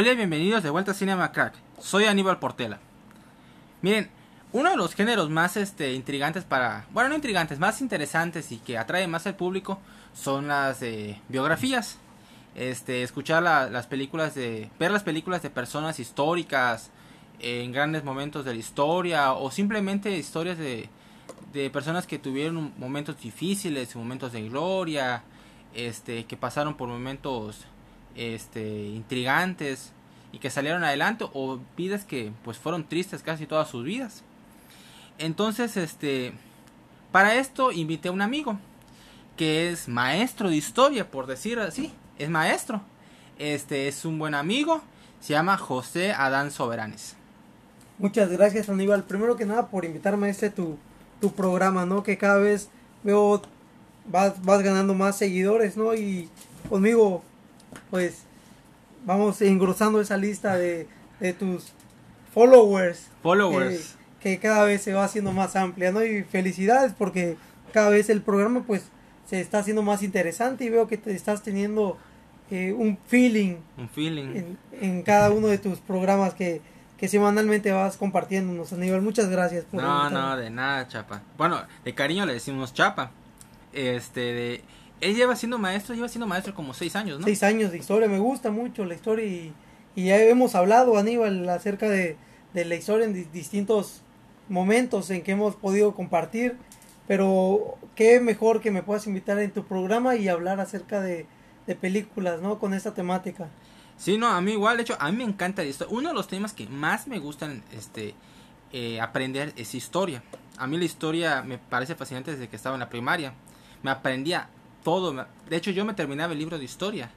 Hola y bienvenidos de vuelta a Cinema Crack. Soy Aníbal Portela. Miren, uno de los géneros más este, intrigantes para... Bueno, no intrigantes, más interesantes y que atrae más al público son las eh, biografías. Este, escuchar las películas de... Ver las películas de personas históricas en grandes momentos de la historia o simplemente historias de, de personas que tuvieron momentos difíciles, momentos de gloria, este, que pasaron por momentos este, intrigantes y que salieron adelante o vidas que pues fueron tristes casi todas sus vidas. Entonces, este, para esto invité a un amigo que es maestro de historia, por decir así, es maestro. Este es un buen amigo, se llama José Adán Soberanes. Muchas gracias Aníbal, primero que nada por invitarme a este tu, tu programa, ¿no? Que cada vez veo vas, vas ganando más seguidores, ¿no? Y conmigo pues vamos engrosando esa lista de, de tus followers. Followers. Que, cada vez se va haciendo más amplia, ¿no? Y felicidades porque cada vez el programa pues se está haciendo más interesante y veo que te estás teniendo eh, un feeling. Un feeling. En, cada uno de tus programas que, que semanalmente vas compartiéndonos, Aníbal. Muchas gracias. Por no, no, de nada, Chapa. Bueno, de cariño le decimos Chapa. Este, de él lleva siendo maestro, lleva siendo maestro como seis años, ¿no? Seis años de historia, me gusta mucho la historia y, ya hemos hablado, Aníbal, acerca de, la historia en distintos momentos en que hemos podido compartir, pero qué mejor que me puedas invitar en tu programa y hablar acerca de, películas, ¿no? Con esta temática. Sí, no, a mí igual, de hecho, a mí me encanta esto. Uno de los temas que más me gustan este, eh, aprender es historia. A mí la historia me parece fascinante desde que estaba en la primaria. Me aprendía todo. De hecho, yo me terminaba el libro de historia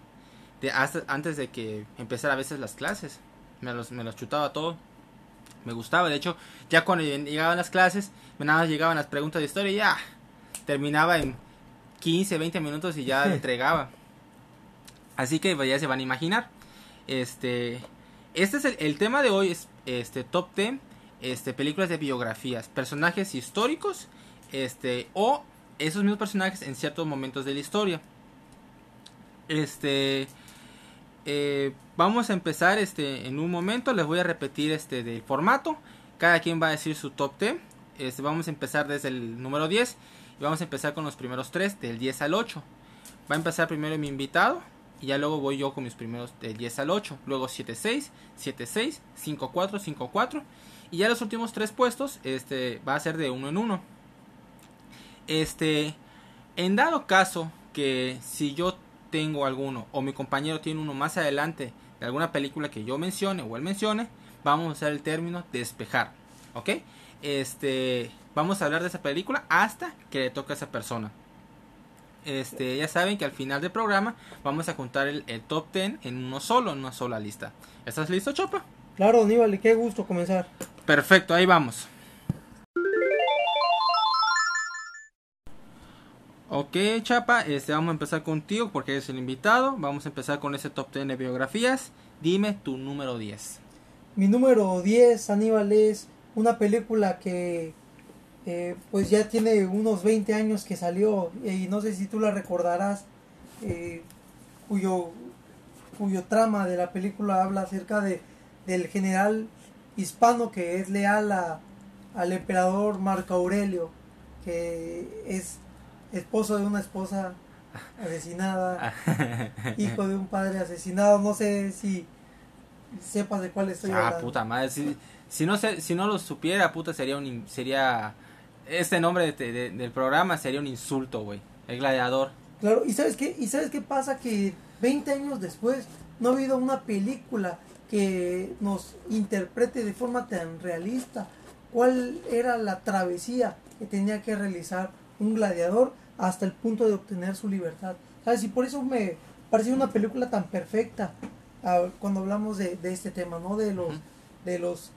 de hasta, antes de que empezara a veces las clases. Me los, me los chutaba todo. Me gustaba. De hecho, ya cuando llegaban las clases, nada más llegaban las preguntas de historia y ya terminaba en 15, 20 minutos y ya entregaba. Así que pues, ya se van a imaginar. Este, este es el, tema de hoy es este top 10 este películas de biografías, personajes históricos, este o esos mismos personajes en ciertos momentos de la historia. Este eh, vamos a empezar este en un momento. Les voy a repetir este del formato. Cada quien va a decir su top 10. Este, vamos a empezar desde el número 10 y vamos a empezar con los primeros 3 del 10 al 8. Va a empezar primero mi invitado y ya luego voy yo con mis primeros del 10 al 8. Luego 7-6, 7-6, 5-4, 5-4 y ya los últimos tres puestos este va a ser de uno en uno. Este, en dado caso que si yo tengo alguno o mi compañero tiene uno más adelante de alguna película que yo mencione o él mencione, vamos a usar el término despejar, ¿ok? Este, vamos a hablar de esa película hasta que le toque a esa persona. Este, ya saben que al final del programa vamos a contar el, top 10 en uno solo, en una sola lista. ¿Estás listo, Chopa? Claro, Aníbal, qué gusto comenzar. Perfecto, ahí vamos. Ok, Chapa, este, vamos a empezar contigo porque eres el invitado. Vamos a empezar con ese top 10 de biografías. Dime tu número 10. Mi número 10, Aníbal, es una película que eh, pues ya tiene unos 20 años que salió y no sé si tú la recordarás, eh, cuyo, cuyo trama de la película habla acerca de, del general hispano que es leal a, al emperador Marco Aurelio, que es esposo de una esposa asesinada, hijo de un padre asesinado, no sé si sepas de cuál estoy ah, puta madre, si, no sé, si no lo supiera, puta, sería un sería este nombre del programa sería un insulto, güey. El gladiador. Claro, y sabes qué, y sabes qué pasa que 20 años después no ha habido una película que nos interprete de forma tan realista cuál era la travesía que tenía que realizar un gladiador hasta el punto de obtener su libertad. ¿Sabes? Y por eso me pareció una película tan perfecta ah, cuando hablamos de, este tema, ¿no? De los, de los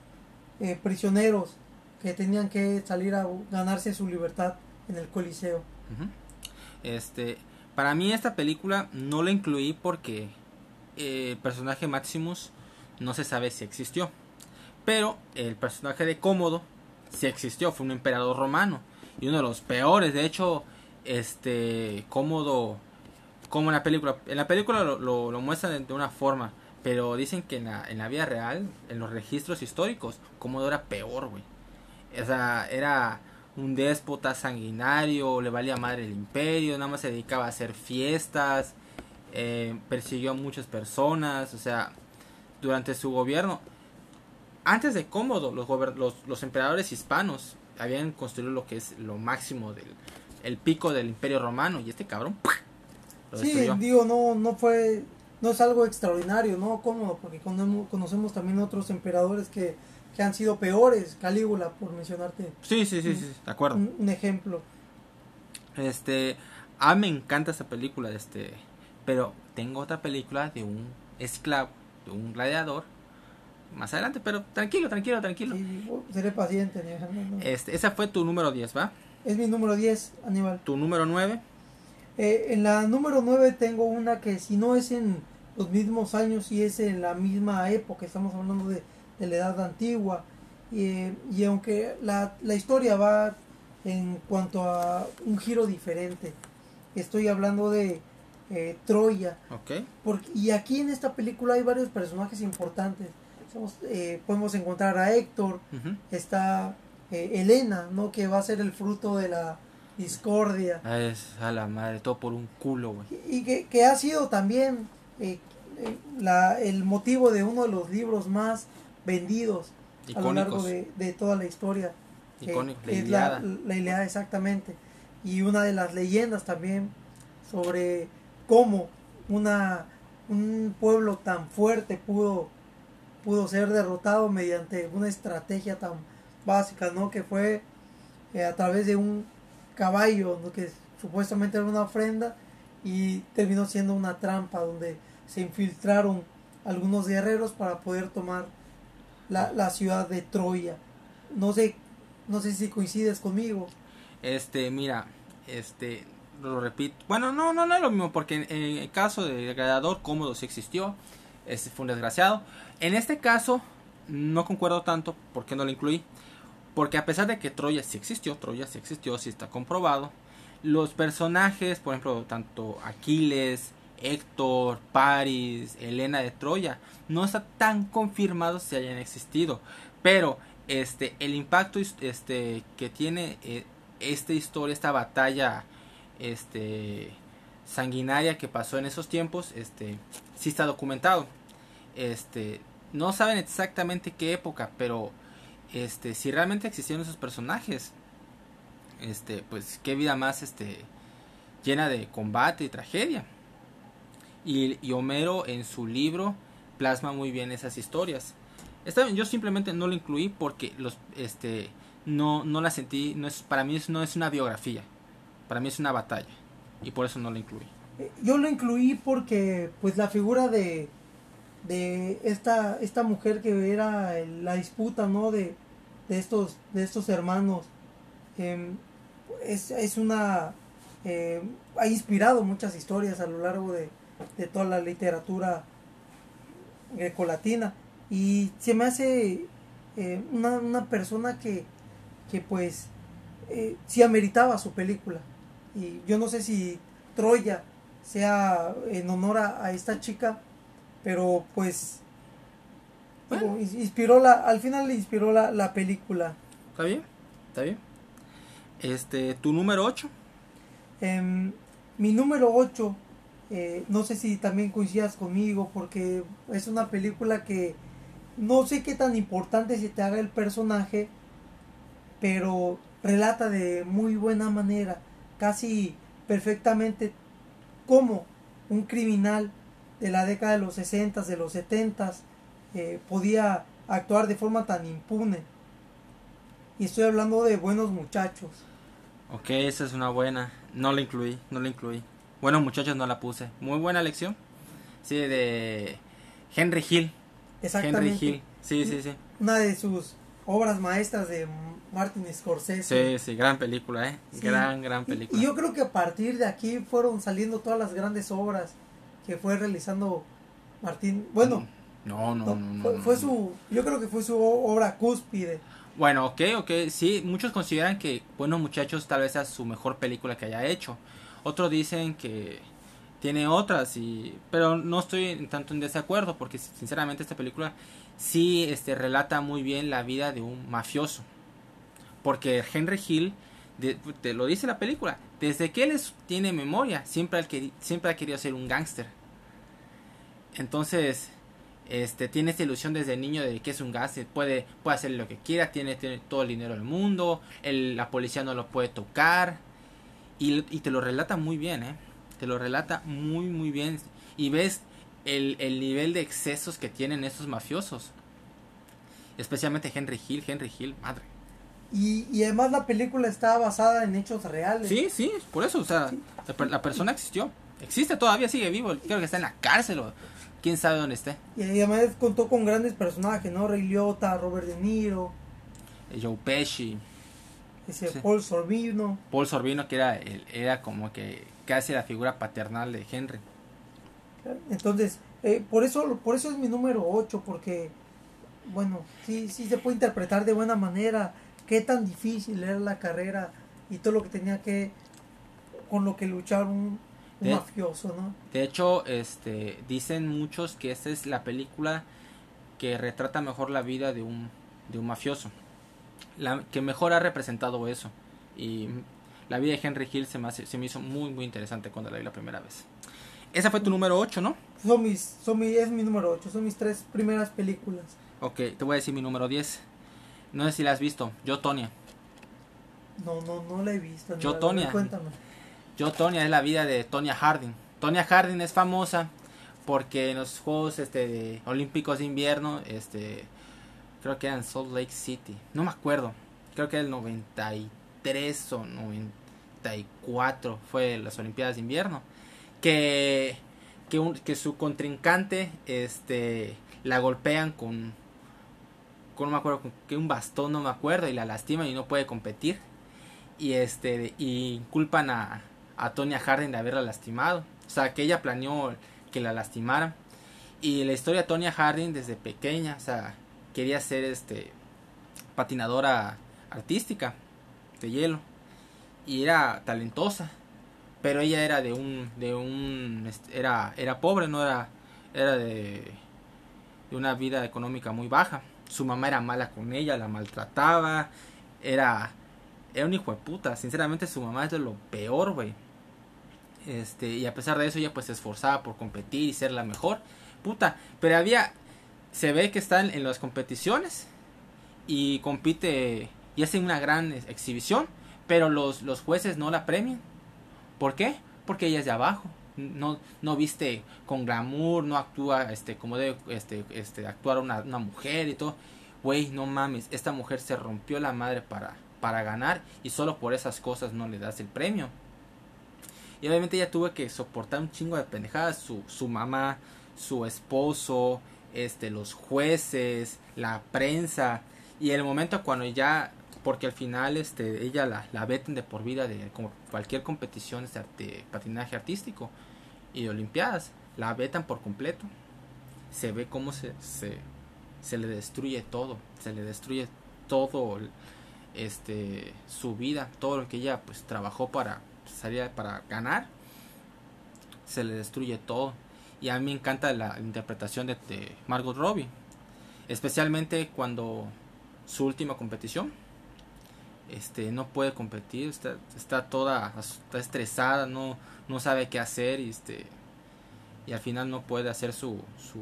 eh, prisioneros que tenían que salir a ganarse su libertad en el Coliseo. Este, para mí esta película no la incluí porque eh, el personaje Maximus no se sabe si existió. Pero el personaje de Cómodo sí existió, fue un emperador romano y uno de los peores. De hecho, este cómodo como en la película en la película lo, lo, muestran de una forma Pero dicen que en la, en la vida real, en los registros históricos, Cómodo era peor, güey. O sea, era un déspota sanguinario, le valía madre el imperio, nada más se dedicaba a hacer fiestas, eh, persiguió a muchas personas, o sea, durante su gobierno. Antes de Cómodo, los, los, los emperadores hispanos habían construido lo que es lo máximo del el pico del imperio romano y este cabrón lo sí digo no no fue no es algo extraordinario no cómodo porque conocemos también otros emperadores que, que han sido peores Calígula por mencionarte sí sí sí, sí de acuerdo un, ejemplo este a me encanta esta película este pero tengo otra película de un esclavo de un gladiador más adelante, pero tranquilo, tranquilo, tranquilo. seré paciente. Este, esa fue tu número 10, ¿va? Es mi número 10, Aníbal. ¿Tu número 9? Eh, en la número 9 tengo una que si no es en los mismos años, y es en la misma época, estamos hablando de, la edad antigua. Y, y aunque la, la historia va en cuanto a un giro diferente, estoy hablando de eh, Troya. Okay. Porque, y aquí en esta película hay varios personajes importantes. Eh, podemos encontrar a Héctor, está eh, Elena, ¿no? Que va a ser el fruto de la discordia. Ah, es a la madre, todo por un culo, Y, que, ha sido también eh, la, el motivo de uno de los libros más vendidos a lo largo de, toda la historia. Icónico, la Iliada. La, Iliada, exactamente. Y una de las leyendas también sobre cómo una, un pueblo tan fuerte pudo pudo ser derrotado mediante una estrategia tan básica, ¿no? Que fue eh, a través de un caballo, que supuestamente era una ofrenda y terminó siendo una trampa donde se infiltraron algunos guerreros para poder tomar la, la ciudad de Troya. No sé, no sé si coincides conmigo. Este, mira, este, lo repito. Bueno, no, no, no es lo mismo, porque en, el caso del gladiador cómodo sí existió. Este fue un desgraciado. En este caso, no concuerdo tanto porque no lo incluí. Porque a pesar de que Troya sí existió, Troya sí existió, sí está comprobado. Los personajes, por ejemplo, tanto Aquiles, Héctor, Paris, Helena de Troya, no está tan confirmado si hayan existido. Pero este, el impacto este, que tiene eh, esta historia, esta batalla este, sanguinaria que pasó en esos tiempos, este, sí está documentado este, no saben exactamente qué época, pero este, si realmente existieron esos personajes, este, pues qué vida más, este, llena de combate y tragedia. Y, Homero en su libro plasma muy bien esas historias. Esta, yo simplemente no lo incluí porque los, este, no, no la sentí, no es, para mí no es una biografía, para mí es una batalla y por eso no lo incluí. Yo lo incluí porque, pues, la figura de, de esta, esta mujer que era la disputa, ¿no? De, de, estos, de estos hermanos. Em, es, es, una... Eh, ha inspirado muchas historias a lo largo de, de toda la literatura grecolatina. Y se me hace eh, una, una, persona que, que pues eh, sí ameritaba su película. Y yo no sé si Troya sea en honor a esta chica pero pues inspiró la, al final le inspiró la, la película. Está bien, está bien. Este, tu número 8. Em, mi número 8, eh, no sé si también coincidas conmigo, porque es una película que no sé qué tan importante se te haga el personaje, pero relata de muy buena manera, casi perfectamente, cómo un criminal de la década de los 60, de los 70, eh, podía actuar de forma tan impune. Y estoy hablando de buenos muchachos. Ok, esa es una buena. No la incluí, no la incluí. Buenos muchachos no la puse. Muy buena lección. Sí, de Henry Hill. Exactamente. Henry Hill. Sí, sí, sí. Una de sus obras maestras de Martin Scorsese. Sí, sí, gran película, ¿eh? Gran, gran película. Y yo creo que a partir de aquí fueron saliendo todas las grandes obras que fue realizando Martín. Bueno, no, no, no, fue, su, yo creo que fue su obra cúspide. Bueno, ok, ok, sí, muchos consideran que Buenos Muchachos tal vez sea su mejor película que haya hecho. Otros dicen que tiene otras y pero no estoy en tanto en desacuerdo porque sinceramente esta película sí este relata muy bien la vida de un mafioso porque Henry Hill te lo dice la película desde que él tiene memoria siempre ha, siempre ha querido ser un gángster entonces este tiene esta ilusión desde niño de que es un gángster puede puede hacer lo que quiera tiene, todo el dinero del mundo la policía no lo puede tocar y, y te lo relata muy bien eh te lo relata muy muy bien y ves el, el nivel de excesos que tienen estos mafiosos. Especialmente Henry Hill, Henry Hill, madre. Y, y además la película está basada en hechos reales. Sí, sí, por eso, o sea, la, persona existió. Existe todavía, sigue vivo. Creo que está en la cárcel o quién sabe dónde esté. Y además contó con grandes personajes, ¿no? Ray Liotta, Robert De Niro. Joe Pesci. Ese Paul Sorbino. Paul Sorbino que era, era como que casi la figura paternal de Henry. Entonces, eh, por eso por eso es mi número 8, porque, bueno, sí, sí se puede interpretar de buena manera qué tan difícil era la carrera y todo lo que tenía que, con lo que luchar un, mafioso, ¿no? De hecho, este, dicen muchos que esta es la película que retrata mejor la vida de un, de un mafioso, la, que mejor ha representado eso. Y la vida de Henry Hill se me, se me hizo muy, muy interesante cuando la vi la primera vez. Esa fue tu número 8, ¿no? Son mis, son mi, es mi número 8, son mis tres primeras películas. Ok, te voy a decir mi número 10. No sé si la has visto, Yo Tonia. No, no, no la he visto. Yo Tonia. Cuéntame. Yo Tonia es la vida de Tonya Harding. Tonya Harding es famosa porque en los Juegos este, Olímpicos de Invierno, este, creo que era en Salt Lake City, no me acuerdo, creo que era el 93 93 o 94 fue las Olimpiadas de Invierno, que, que, que su contrincante este, la golpean con, con, no me acuerdo, con que un bastón, no me acuerdo, y la lastiman y no puede competir. Y, este, y culpan a, a Tonya Harding de haberla lastimado. O sea, que ella planeó que la lastimaran. Y la historia de Tonya Harding desde pequeña, o sea, quería ser este patinadora artística de hielo y era talentosa pero ella era de un de un era era pobre no era era de, de una vida económica muy baja su mamá era mala con ella la maltrataba era era un hijo de puta sinceramente su mamá es de lo peor güey este y a pesar de eso ella pues se esforzaba por competir y ser la mejor puta pero había se ve que están en las competiciones y compite y hace una gran exhibición, pero los, los jueces no la premian. ¿Por qué? Porque ella es de abajo. No, no viste con glamour, no actúa este, como debe este, este, actuar una, una mujer y todo. Güey, no mames, esta mujer se rompió la madre para, para ganar y solo por esas cosas no le das el premio. Y obviamente ella tuvo que soportar un chingo de pendejadas, su, su mamá, su esposo, este, los jueces, la prensa. Y el momento cuando ya porque al final este ella la, la veten de por vida de como cualquier competición de, patinaje artístico y de olimpiadas la vetan por completo se ve cómo se, se, se le destruye todo se le destruye todo este su vida todo lo que ella pues trabajó para salir para ganar se le destruye todo. Y a mí me encanta la interpretación de, de Margot Robbie especialmente cuando su última competición este no puede competir está, está toda está estresada no no sabe qué hacer y este y al final no puede hacer su, su,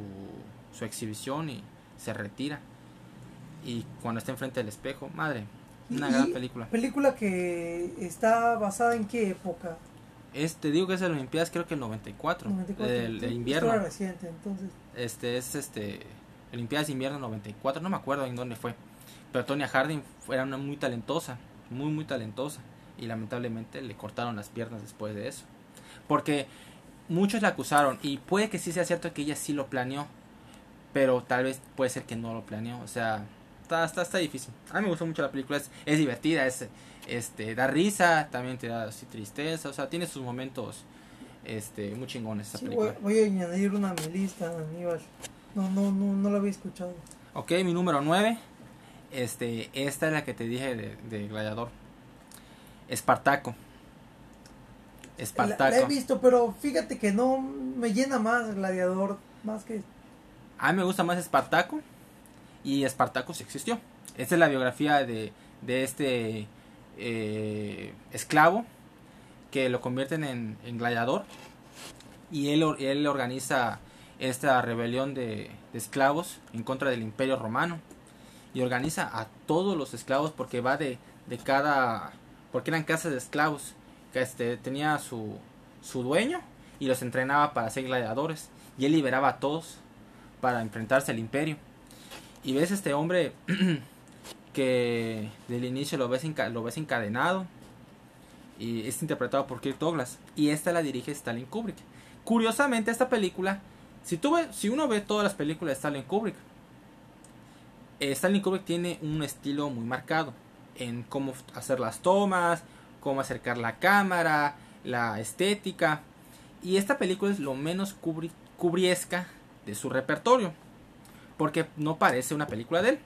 su exhibición y se retira. Y cuando está enfrente del espejo madre una gran película. película que está basada en qué época este digo que es el Olimpiadas creo que el 94, 94 el, invierno. reciente entonces. Este es este Olimpiadas de invierno 94 no me acuerdo en dónde fue pero Tonya Harding era una muy talentosa, muy muy talentosa y lamentablemente le cortaron las piernas después de eso. Porque muchos la acusaron y puede que sí sea cierto que ella sí lo planeó, pero tal vez puede ser que no lo planeó, o sea, está está, está difícil. A mí me gustó mucho la película, es, es divertida, es este da risa, también te da así tristeza, o sea, tiene sus momentos este muy chingones esa película. Voy, a añadir una a mi lista, Aníbal. No no no no la había escuchado. Ok, mi número 9 este, esta es la que te dije de, Gladiador. Espartaco. Espartaco. La, he visto, pero fíjate que no me llena más Gladiador, más que... A mí me gusta más Espartaco y Espartaco existió. Esta es la biografía de, de este eh, esclavo que lo convierten en, en gladiador y él, él organiza esta rebelión de, de, esclavos en contra del imperio romano y organiza a todos los esclavos porque va de, de cada porque eran casas de esclavos que este tenía su, su dueño y los entrenaba para ser gladiadores y él liberaba a todos para enfrentarse al imperio y ves este hombre que del inicio lo ves, lo ves encadenado y es interpretado por Kirk Douglas y esta la dirige Stalin Kubrick curiosamente esta película si, tú si uno ve todas las películas de Stalin Kubrick eh, Stanley Kubrick tiene un estilo muy marcado en cómo hacer las tomas, cómo acercar la cámara, la estética. Y esta película es lo menos cubriesca de su repertorio. Porque no parece una película de él.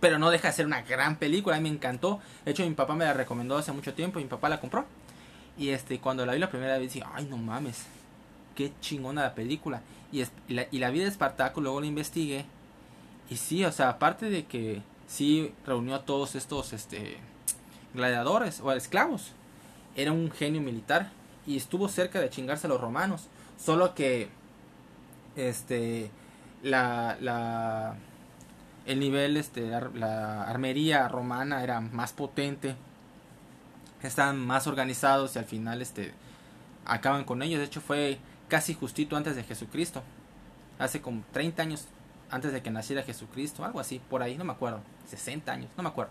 Pero no deja de ser una gran película. A mí me encantó. De hecho, mi papá me la recomendó hace mucho tiempo. Y mi papá la compró. Y este, cuando la vi la primera vez, dije, ay, no mames. Qué chingona la película. Y, la, y la vida de Espartaco, luego la investigué. Y sí, o sea, aparte de que sí reunió a todos estos este, gladiadores o esclavos. Era un genio militar y estuvo cerca de chingarse a los romanos. Solo que este la, la el nivel este la armería romana era más potente. Estaban más organizados y al final este acaban con ellos. De hecho fue casi justito antes de Jesucristo. Hace como 30 años antes de que naciera Jesucristo, algo así, por ahí, no me acuerdo, 60 años, no me acuerdo.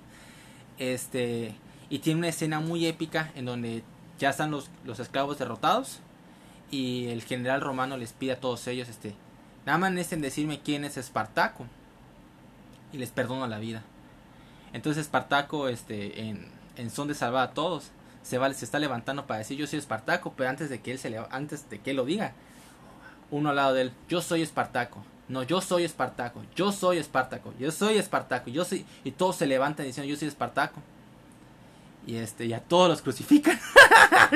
Este, y tiene una escena muy épica en donde ya están los, los esclavos derrotados y el general romano les pide a todos ellos, este, nada más en decirme quién es Espartaco y les perdono la vida. Entonces Espartaco, este, en, son de salvar a todos, se va, se está levantando para decir yo soy Espartaco, pero antes de que él se antes de que él lo diga, uno al lado de él, yo soy Espartaco. No, yo soy Espartaco, yo soy Espartaco, yo soy Espartaco, yo soy... Y todos se levantan diciendo, yo soy Espartaco. Y este, ya todos los crucifican.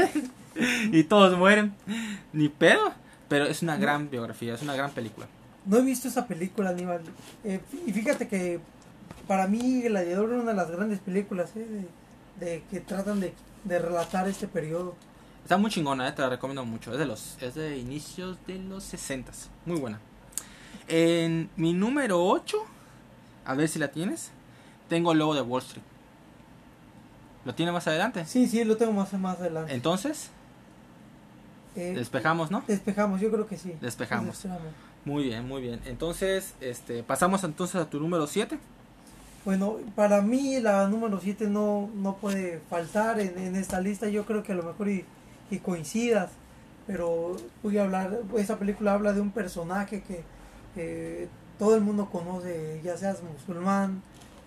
y todos mueren. Ni pedo. Pero es una gran biografía, es una gran película. No he visto esa película, Aníbal. Eh, y fíjate que para mí Gladiador es una de las grandes películas eh, de, que tratan de, de, relatar este periodo. Está muy chingona, eh, te la recomiendo mucho. Es de los es de inicios de los 60 Muy buena. En mi número 8, a ver si la tienes, tengo el logo de Wall Street. ¿Lo tiene más adelante? Sí, sí, lo tengo más, más adelante. Entonces, eh, despejamos, ¿no? Despejamos, yo creo que sí. Despejamos. Muy bien, muy bien. Entonces, este, pasamos entonces a tu número 7. Bueno, para mí la número 7 no, no puede faltar en, esta lista. Yo creo que a lo mejor y, y coincidas. Pero voy a hablar, esa película habla de un personaje que todo el mundo conoce, ya seas musulmán,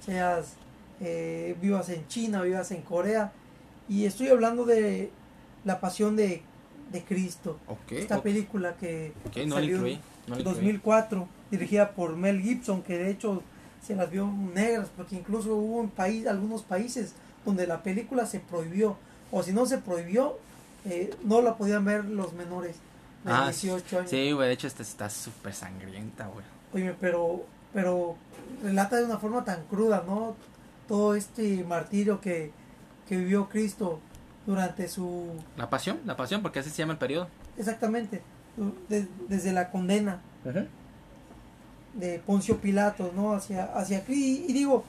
seas eh, vivas en China, vivas en Corea. Y estoy hablando de la pasión de, de Cristo. Esta película que salió en 2004, dirigida por Mel Gibson, que de hecho se las vio negras, porque incluso hubo en país, algunos países donde la película se prohibió, o si no se prohibió, eh, no la podían ver los menores ah, 18 años. Sí, güey, de hecho esta está súper sangrienta, güey. Oye, pero, pero relata de una forma tan cruda, ¿no? Todo este martirio que, que vivió Cristo durante su... La pasión, la pasión, porque así se llama el periodo. Exactamente, desde la condena de Poncio Pilato, ¿no? Hacia, hacia y, y digo,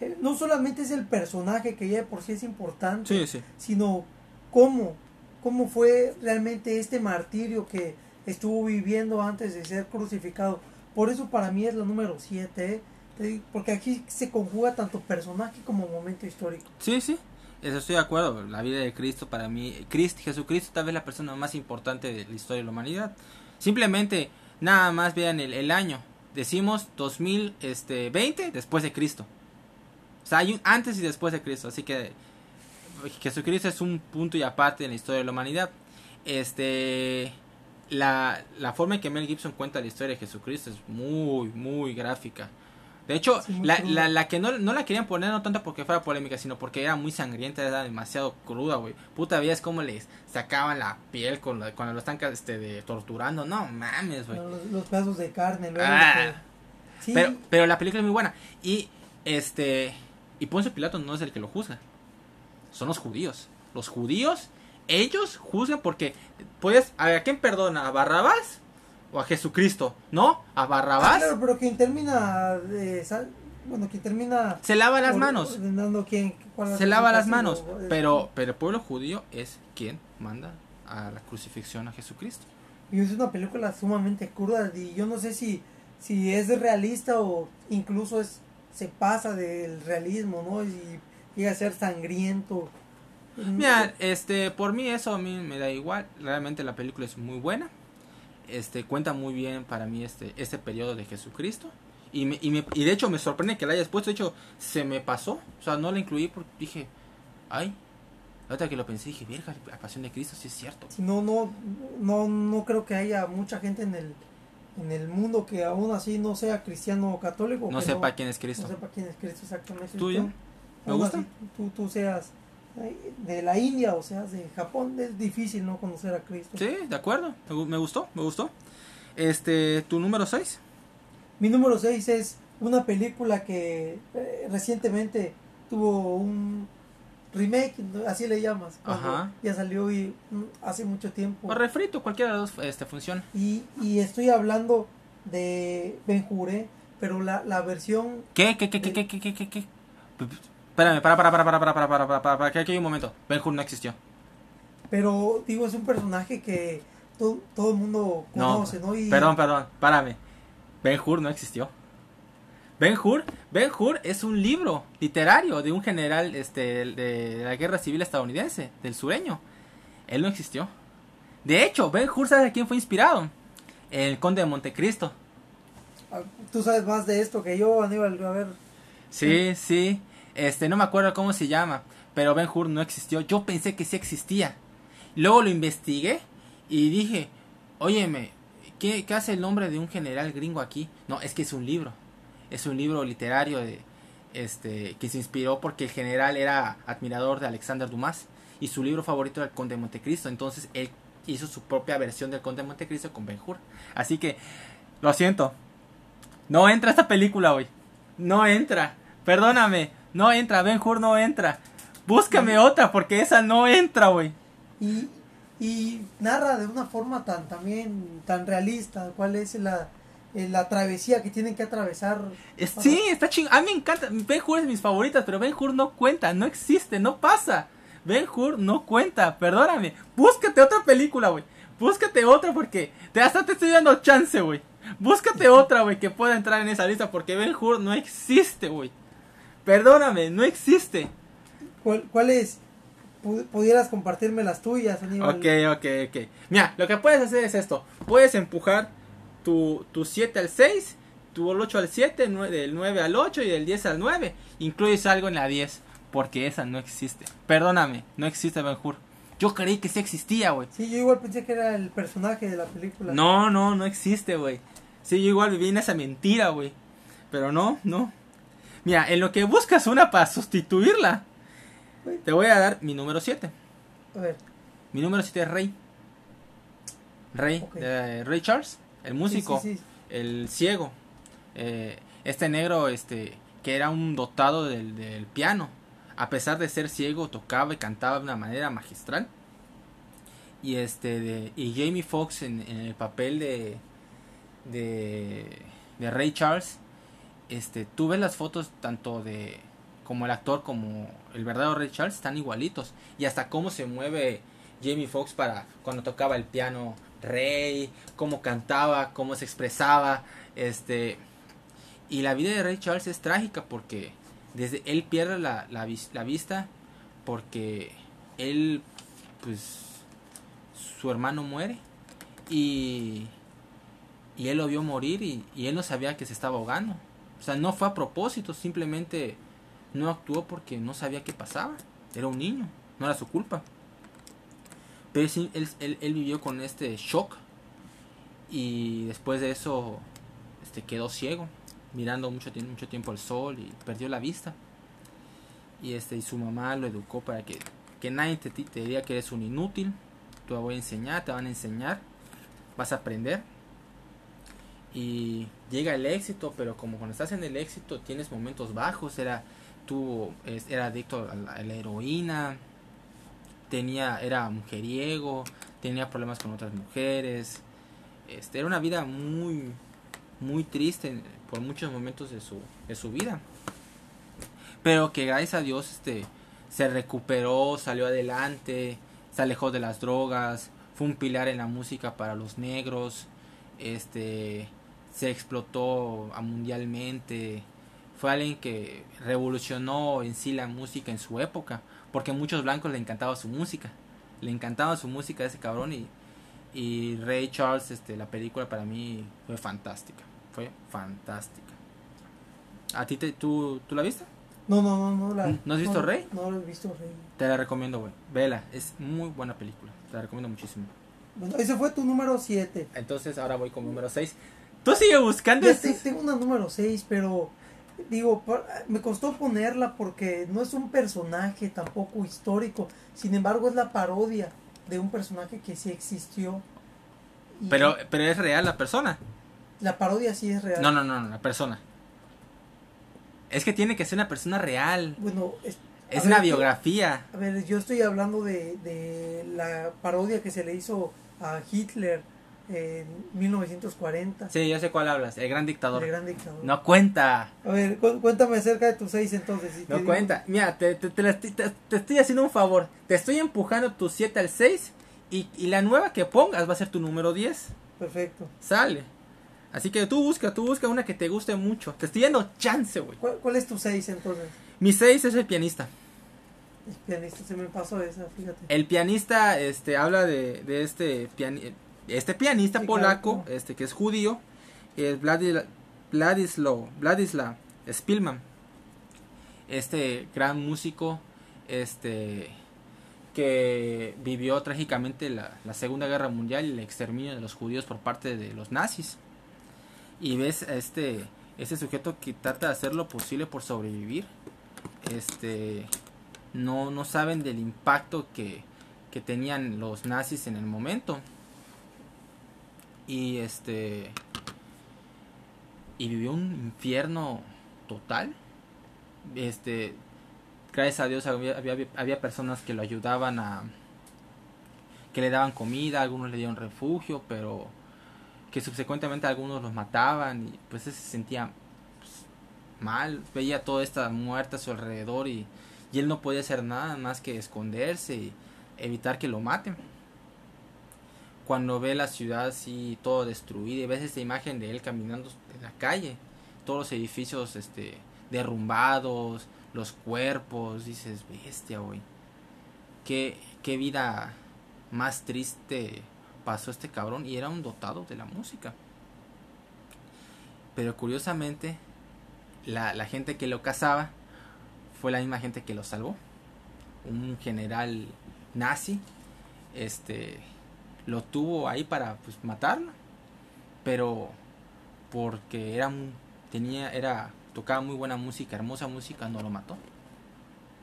eh, no solamente es el personaje que ya por sí es importante, sino cómo cómo fue realmente este martirio que estuvo viviendo antes de ser crucificado. Por eso para mí es la número 7, ¿eh? porque aquí se conjuga tanto personaje como momento histórico. Sí, sí, eso estoy de acuerdo. La vida de Cristo para mí, Cristo, Jesucristo tal vez la persona más importante de la historia de la humanidad. Simplemente, nada más vean el, año. Decimos 2020 este, después de Cristo. O sea, hay antes y después de Cristo. Así que Jesucristo es un punto y aparte en la historia de la humanidad. Este, la, la forma en que Mel Gibson cuenta la historia de Jesucristo es muy, muy gráfica. De hecho, la, la, la que no, no la querían poner no tanto porque fuera polémica, sino porque era muy sangrienta, era demasiado cruda, güey. Puta, veías cómo les sacaban la piel con la- cuando lo están este, de, torturando. No mames, güey. Los, los pedazos de carne, luego Ah. sí, Pero, pero la película es muy buena. Y este. Y Poncio Pilato no es el que lo juzga. Son los judíos. Los judíos, ellos juzgan porque. Puedes. ¿A quién perdona? ¿A Barrabás? ¿O a Jesucristo? ¿No? ¿A Ah, Barrabás? claro, pero quien termina de sal- bueno, quien termina Se lava las manos. Se lava las manos. Pero, pero el pueblo judío es quien manda a la crucifixión a Jesucristo. Y es una película sumamente cruda y yo no sé si, si es realista o incluso es se pasa del realismo, ¿no? Y llega a ser sangriento. Mira, este, por mí eso a mí me da igual. Realmente la película es muy buena. Este, cuenta muy bien para mí este, este periodo de Jesucristo. Y, me, y, me- y de hecho me sorprende que la hayas puesto. De hecho, se me pasó. O sea, no la incluí porque dije, ay. Ahorita que lo pensé, dije, verga, la pasión de Cristo, sí es cierto. No, no, no, no creo que haya mucha gente en el, en el mundo que aún así no sea cristiano o católico. No sepa quién es Cristo. No sepa quién es Cristo exactamente. ¿Tú, ya? Tú, ¿Me aún gusta? así, tú, tú seas de la India o seas de Japón, es difícil no conocer a Cristo. Sí, de acuerdo. Me, gu- me gustó, me gustó. Este, tu número 6. Mi número 6 es una película que eh, recientemente tuvo un remake, así le llamas. Ajá. Ya salió y, mm, hace mucho tiempo. O refrito, cualquiera de los dos este, funciona. Y, y estoy hablando de Ben Hur, pero la, la versión... ¿Qué? ¿Qué? ¿Qué? ¿Qué? ¿Qué? ¿Qué? ¿Qué? ¿Qué? Espérame, para, para, para, para, para, para, para, para, para, para, que aquí hay un momento. Ben Hur no existió. Pero digo, es un personaje que to- todo el mundo No, conoce, ¿no? Y, Perdón, perdón, párame. Ben Hur no existió. Ben Hur, Ben Hur es un libro literario de un general este, de la guerra civil estadounidense, del sureño. Él no existió. De hecho, Ben Hur, ¿sabes a quién fue inspirado? El conde de Montecristo. ah, Tú sabes más de esto que yo, Aníbal. A ver, Sí, sí. Este, no me acuerdo cómo se llama. Pero Ben Hur no existió. Yo pensé que sí existía. Luego lo investigué y dije, óyeme, ¿qué, hace el nombre de un general gringo aquí? No, es que es un libro. Es un libro literario de, este, que se inspiró porque el general era admirador de Alexander Dumas. Y su libro favorito era El Conde de Montecristo. Entonces él hizo su propia versión del Conde de Montecristo con Ben Hur. Así que, lo siento. No entra esta película hoy. No entra. Perdóname. No entra. Ben Hur no entra. Búscame otra porque esa no entra, güey. y, y narra de una forma tan también tan realista cuál es la, eh, la travesía que tienen que atravesar. Sí, está ching. A mí me encanta. Ben Hur es mis favoritas, pero Ben Hur no cuenta. No existe. No pasa. Ben Hur no cuenta. Perdóname. Búscate otra película, güey. Búscate otra porque te, hasta te estoy dando chance, güey. Búscate otra, güey, que pueda entrar en esa lista porque Ben Hur no existe, güey. Perdóname, no existe. ¿Cuál, cuál es? Pu- ¿Pudieras compartirme las tuyas, Aníbal? Ok, ok, ok. Mira, lo que puedes hacer es esto. Puedes empujar tu, tu 7 al 6, tu 8 al 7, nue- del 9 al 8 y del 10 al 9. Incluyes algo en la 10, porque esa no existe. Perdóname, no existe Ben Hur. Yo creí que sí existía, güey. Sí, yo igual pensé que era el personaje de la película. No, no, no existe, güey. Sí, yo igual viví en esa mentira, güey. Pero no, no. Mira, en lo que buscas una para sustituirla, te voy a dar mi número 7. A ver, Mi número 7 es Rey. Rey, Ok. de Rey Charles, el músico, Sí, sí, sí. el ciego. eh, este negro, este, que era un dotado del, del piano. A pesar de ser ciego, tocaba y cantaba de una manera magistral. Y este, de, y Jamie Foxx en, en el papel de, de, de Rey Charles. Este, tú ves las fotos tanto de como el actor como el verdadero Ray Charles están igualitos y hasta cómo se mueve Jamie Foxx para cuando tocaba el piano Rey, cómo cantaba, cómo se expresaba, este y la vida de Ray Charles es trágica porque desde él pierde la, la, la vista porque él pues su hermano muere y y él lo vio morir y él no sabía que se estaba ahogando. O sea, no fue a propósito, simplemente no actuó porque no sabía qué pasaba. Era un niño, no era su culpa. Pero sí, él, él- él vivió con este shock y después de eso este, quedó ciego. mirando mucho, mucho tiempo el sol y perdió la vista. Y, este, y su mamá lo educó para que, que nadie te, te diga que eres un inútil. Te voy a enseñar, te van a enseñar, vas a aprender. Y llega el éxito, pero como cuando estás en el éxito tienes momentos bajos. Era, tú, era adicto a la, a la heroína, tenía, era mujeriego, tenía problemas con otras mujeres. Este, era una vida muy, muy triste por muchos momentos de su, de su vida. Pero que gracias a Dios este, se recuperó, salió adelante, se alejó de las drogas, fue un pilar en la música para los negros, este, se explotó mundialmente, fue alguien que revolucionó en sí la música en su época, porque a muchos blancos le encantaba su música, le encantaba su música a ese cabrón y, y Ray Charles, este, la película para mí fue fantástica, fue fantástica. ¿A ti te, tú, tú la viste? No, no, no, no la. ¿No has visto no, Rey? No, lo he visto Rey. Te la recomiendo, güey. Vela, es muy buena película. Te la recomiendo muchísimo. Bueno, ese fue tu número 7. Entonces ahora voy con número 6. Tú sigue buscando. Ya este- te- tengo una número 6, pero digo, me costó ponerla porque no es un personaje tampoco histórico. Sin embargo, es la parodia de un personaje que sí existió. Y Pero, pero es real la persona. la parodia sí es real. No, no, no, no, la persona. Es que tiene que ser una persona real. Bueno, es, Es ver, una yo- biografía. A ver, yo estoy hablando de, de la parodia que se le hizo a Hitler en 1940. Sí, yo sé cuál hablas. El gran dictador. El gran dictador. No cuenta. A ver, cu- cuéntame acerca de tus seis entonces. si te No digo- cuenta. Mira, te, te, te te- te estoy haciendo un favor. Te estoy empujando tu 7 al 6. Y, y la nueva que pongas va a ser tu número 10. Perfecto. Sale. Así que tú busca, tú busca una que te guste mucho. Te estoy dando chance, güey. ¿Cuál, cuál es tu seis entonces? Mi 6 es el pianista. El pianista se me pasó esa, fíjate. El pianista este habla de, de este piani- este pianista Sí, polaco, claro. este que es judío, es Vladis- Vladislav Vladislav Spielman. Este gran músico este que vivió trágicamente la, la Segunda Guerra Mundial y el exterminio de los judíos por parte de los nazis. Y ves a este este sujeto que trata de hacer lo posible por sobrevivir. Este no, no saben del impacto que, que tenían los nazis en el momento. Y este. Y vivió un infierno total. Este. Gracias a Dios había, había, había personas que lo ayudaban a. que le daban comida, algunos le dieron refugio, pero que subsecuentemente algunos los mataban y pues se sentía pues, mal, veía toda esta muerte a su alrededor y, y él no podía hacer nada más que esconderse y evitar que lo maten. Cuando ve la ciudad así todo destruida y ves esta imagen de él caminando en la calle, todos los edificios este derrumbados, los cuerpos, dices, bestia, güey. Qué, qué vida más triste pasó este cabrón y era un dotado de la música. Pero curiosamente, la, la gente que lo cazaba fue la misma gente que lo salvó. Un general nazi, este, lo tuvo ahí para pues matarlo, pero porque era tenía era tocaba muy buena música, hermosa música, no lo mató.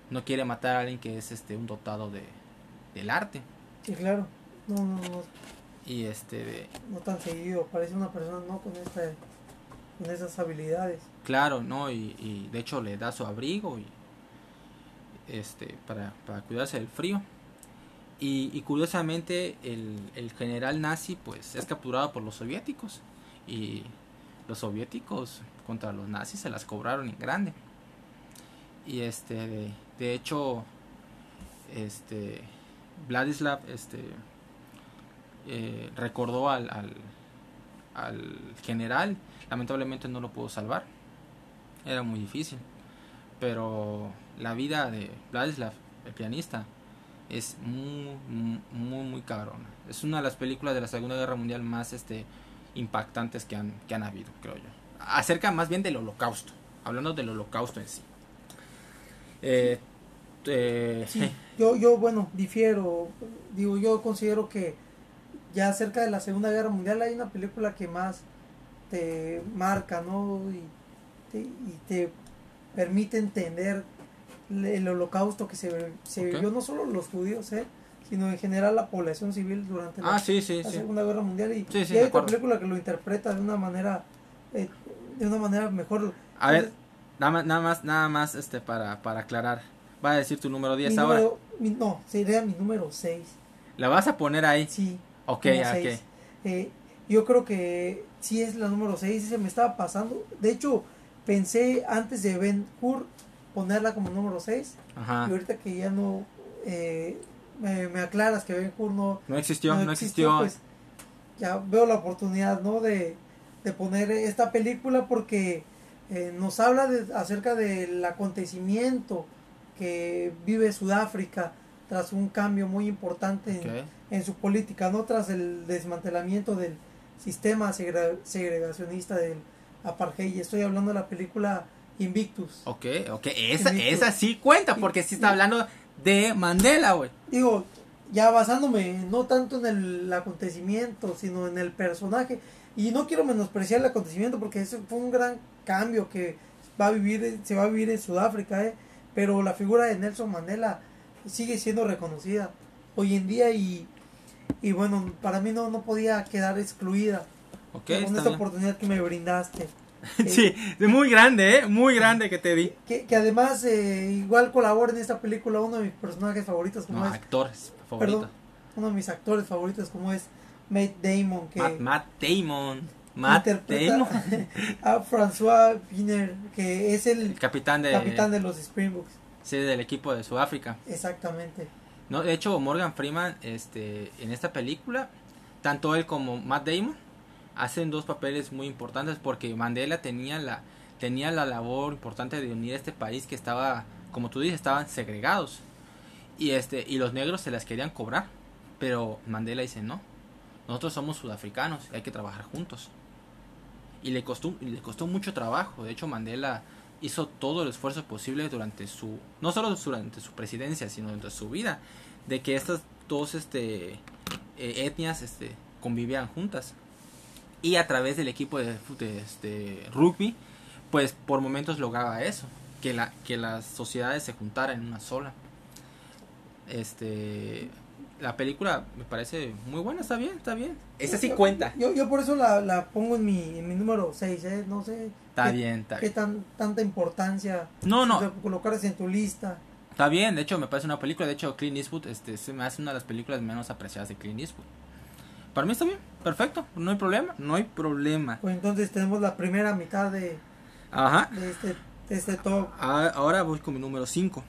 No quiere matar a alguien que es este un dotado de del arte Sí, claro. No, no, no, y este de- no tan seguido. Parece una persona no con esta, con esas habilidades. Claro, ¿no? Y, y de hecho le da su abrigo y este para, para cuidarse del frío. Y, curiosamente el, el general nazi pues es capturado por los soviéticos. Y los soviéticos contra los nazis se las cobraron en grande. Y este de, de hecho este Vladislav este eh, recordó al, al, al general. Lamentablemente no lo pudo salvar. Era muy difícil. Pero la vida de Vladislav el pianista es muy muy muy, cabrona es una de las películas de la segunda guerra mundial más este impactantes que han que han habido creo yo acerca más bien del holocausto hablando del holocausto en sí eh, eh, Sí, yo, yo, bueno, difiero. Digo, yo considero que ya cerca de la Segunda Guerra Mundial hay una película que más te marca, ¿no? Y te- y te permite entender el holocausto que se, se vivió no solo los judíos, ¿eh? sino en general la población civil durante la, Ah, sí, sí, la sí. Segunda Guerra Mundial y, hay otra película que lo interpreta de una manera eh, de una manera mejor. A ver, nada más, nada más, nada más este, para, para aclarar. Va a decir tu número 10 mi ahora. número, mi- no, sería mi número 6. La vas a poner ahí. Sí. Ok, ok. Eh, yo creo que sí es la número 6, se me estaba pasando. De hecho, pensé antes de Ben Hur ponerla como número 6. Ajá. Y ahorita que ya no eh, me, me aclaras que Ben Hur no, No existió, no, no existió. pues ya veo la oportunidad, ¿no? De, de poner esta película porque eh, nos habla de, acerca del acontecimiento que vive Sudáfrica tras un cambio muy importante en, Ok, en su política, ¿no? Tras el desmantelamiento del sistema segre- segregacionista del apartheid. Estoy hablando de la película Invictus. ok, ok. Esa, Invictus. esa sí cuenta porque sí está hablando de Mandela, güey. Digo, ya basándome no tanto en el acontecimiento, sino en el personaje. Y no quiero menospreciar el acontecimiento porque ese fue un gran cambio que va a vivir, se va a vivir en Sudáfrica, ¿eh? Pero la figura de Nelson Mandela sigue siendo reconocida hoy en día y, y bueno, para mí no, no podía quedar excluida Ok, con esta bien. oportunidad que me brindaste. Sí, de muy grande, ¿eh? Muy grande que te di. Que, que además eh, igual colabora en esta película uno de mis personajes favoritos como No, es actores favoritos. Perdón, uno de mis actores favoritos como es Matt Damon que Matt, Matt Damon. Matt Damon. a François Piner que es el El capitán de, capitán de los Springboks sí, del equipo de Sudáfrica. exactamente No, de hecho, Morgan Freeman, este, en esta película, tanto él como Matt Damon hacen dos papeles muy importantes porque Mandela tenía la, tenía la labor importante de unir a este país que estaba, como tú dices, estaban segregados. Y este, y los negros se las querían cobrar, pero Mandela dice no, nosotros somos sudafricanos, hay que trabajar juntos y le costó, y le costó mucho trabajo, de hecho Mandela hizo todo el esfuerzo posible durante su no solo durante su presidencia sino durante su vida de que estas dos este eh, etnias este convivían juntas y a través del equipo de, de, este, rugby pues por momentos lograba eso que la que las sociedades se juntaran en una sola. Este la película me parece muy buena está bien está bien. Esa sí Yo- cuenta. yo, yo por eso la, la pongo en mi, en mi número 6 ¿eh? no sé está qué, bien está qué bien. tan tanta importancia no no. de colocarse en tu lista. Está bien, de hecho me parece una película, de hecho Clint Eastwood este, se me hace una de las películas menos apreciadas de Clint Eastwood. Para mí está bien, perfecto, no hay problema, no hay problema. pues entonces tenemos la primera mitad de, Ajá, de este de este top ahora voy con mi número 5.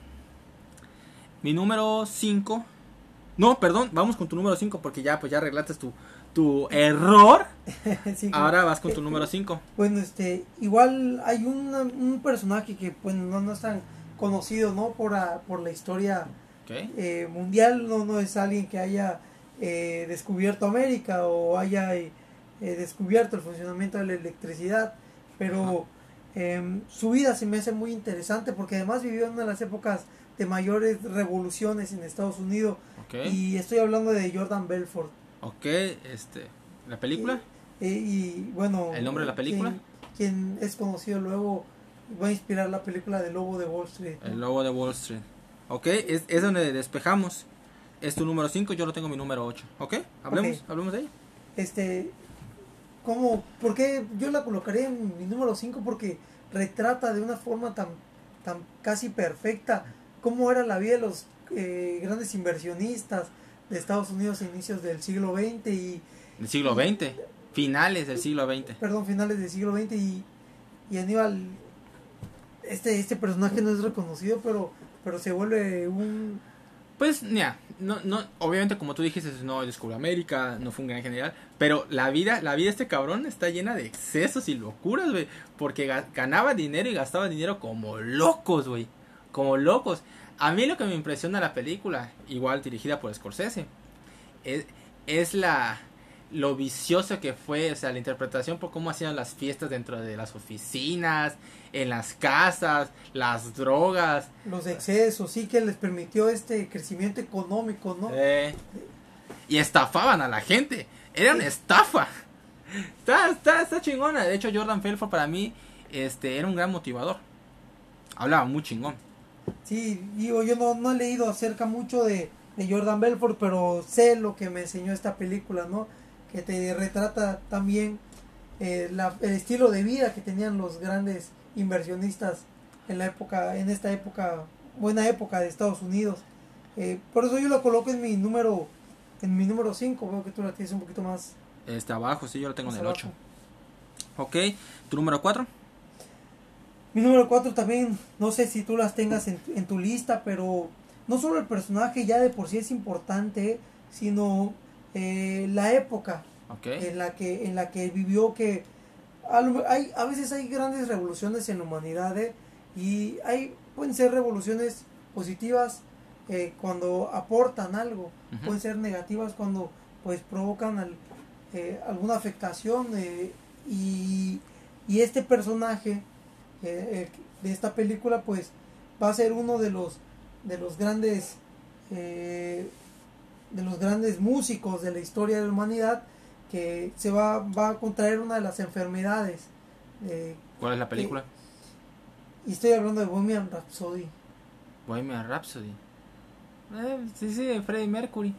Mi número 5... No, perdón, vamos con tu número 5 porque ya pues ya arreglaste tu, tu error. Sí, Ahora vas con tu número 5. Bueno, este, igual hay una- un personaje que pues no, no es tan conocido, ¿no? Por, a- por la historia eh, mundial, no, no es alguien que haya eh, descubierto América o haya eh, eh, descubierto el funcionamiento de la electricidad, pero em, su vida se me hace muy interesante porque además vivió en una de las épocas de mayores revoluciones en Estados Unidos y estoy hablando de Jordan Belfort. Ok, este... ¿La película? Eh, y bueno, ¿El nombre de la película? Quien, quien es conocido luego va a inspirar la película de Lobo de Wall Street. ¿no? El lobo de Wall Street. Ok, es, es donde despejamos. Es tu número 5, yo lo tengo mi número 8. Ok, hablemos, hablemos de ella. Este, ¿cómo? ¿Por qué yo la colocaría en mi número 5? Porque retrata de una forma tan, tan casi perfecta cómo era la vida de los eh, grandes inversionistas de Estados Unidos a inicios del siglo XX y, Del siglo XX, finales del siglo XX. perdón, finales del siglo XX y, y Aníbal, este, este personaje no es reconocido, pero, pero se vuelve un Pues, ya, no, no, obviamente como tú dijiste, no descubrió América, no fue un gran general, pero la vida, la vida de este cabrón está llena de excesos y locuras, güey, porque ga- ganaba dinero y gastaba dinero como locos, güey, como locos. A mí lo que me impresiona la película, igual dirigida por Scorsese, es, es la lo vicioso que fue, o sea, la interpretación por cómo hacían las fiestas dentro de las oficinas, en las casas, las drogas, los excesos, sí que les permitió este crecimiento económico, ¿no? Eh, y estafaban a la gente. Era una estafa. Está, está, está chingona. De hecho, Jordan Belfort para mí este, era un gran motivador. Hablaba muy chingón. Sí, digo, yo no, no he leído acerca mucho de, de Jordan Belfort, pero sé lo que me enseñó esta película, ¿no? Que te retrata también eh, la, el estilo de vida que tenían los grandes inversionistas en la época, en esta época, buena época de Estados Unidos. Eh, por eso yo la coloco en mi número, en mi número 5, veo que tú la tienes un poquito más. Este abajo, sí, yo lo tengo en el abajo. 8. Ok, tu número 4. Mi número 4 también, no sé si tú las tengas en, en tu lista, pero no solo el personaje ya de por sí es importante, sino eh, la época en la que en la que vivió que hay a veces hay grandes revoluciones en la humanidad ¿eh? y hay pueden ser revoluciones positivas eh, cuando aportan algo pueden ser negativas cuando pues provocan al- eh, alguna afectación eh, y, y este personaje de esta película pues va a ser uno de los de los grandes eh, de los grandes músicos de la historia de la humanidad que se va, va a contraer una de las enfermedades eh, ¿Cuál es la película? y estoy hablando de Bohemian Rhapsody Bohemian Rhapsody. Eh, sí, sí, de Freddie Mercury.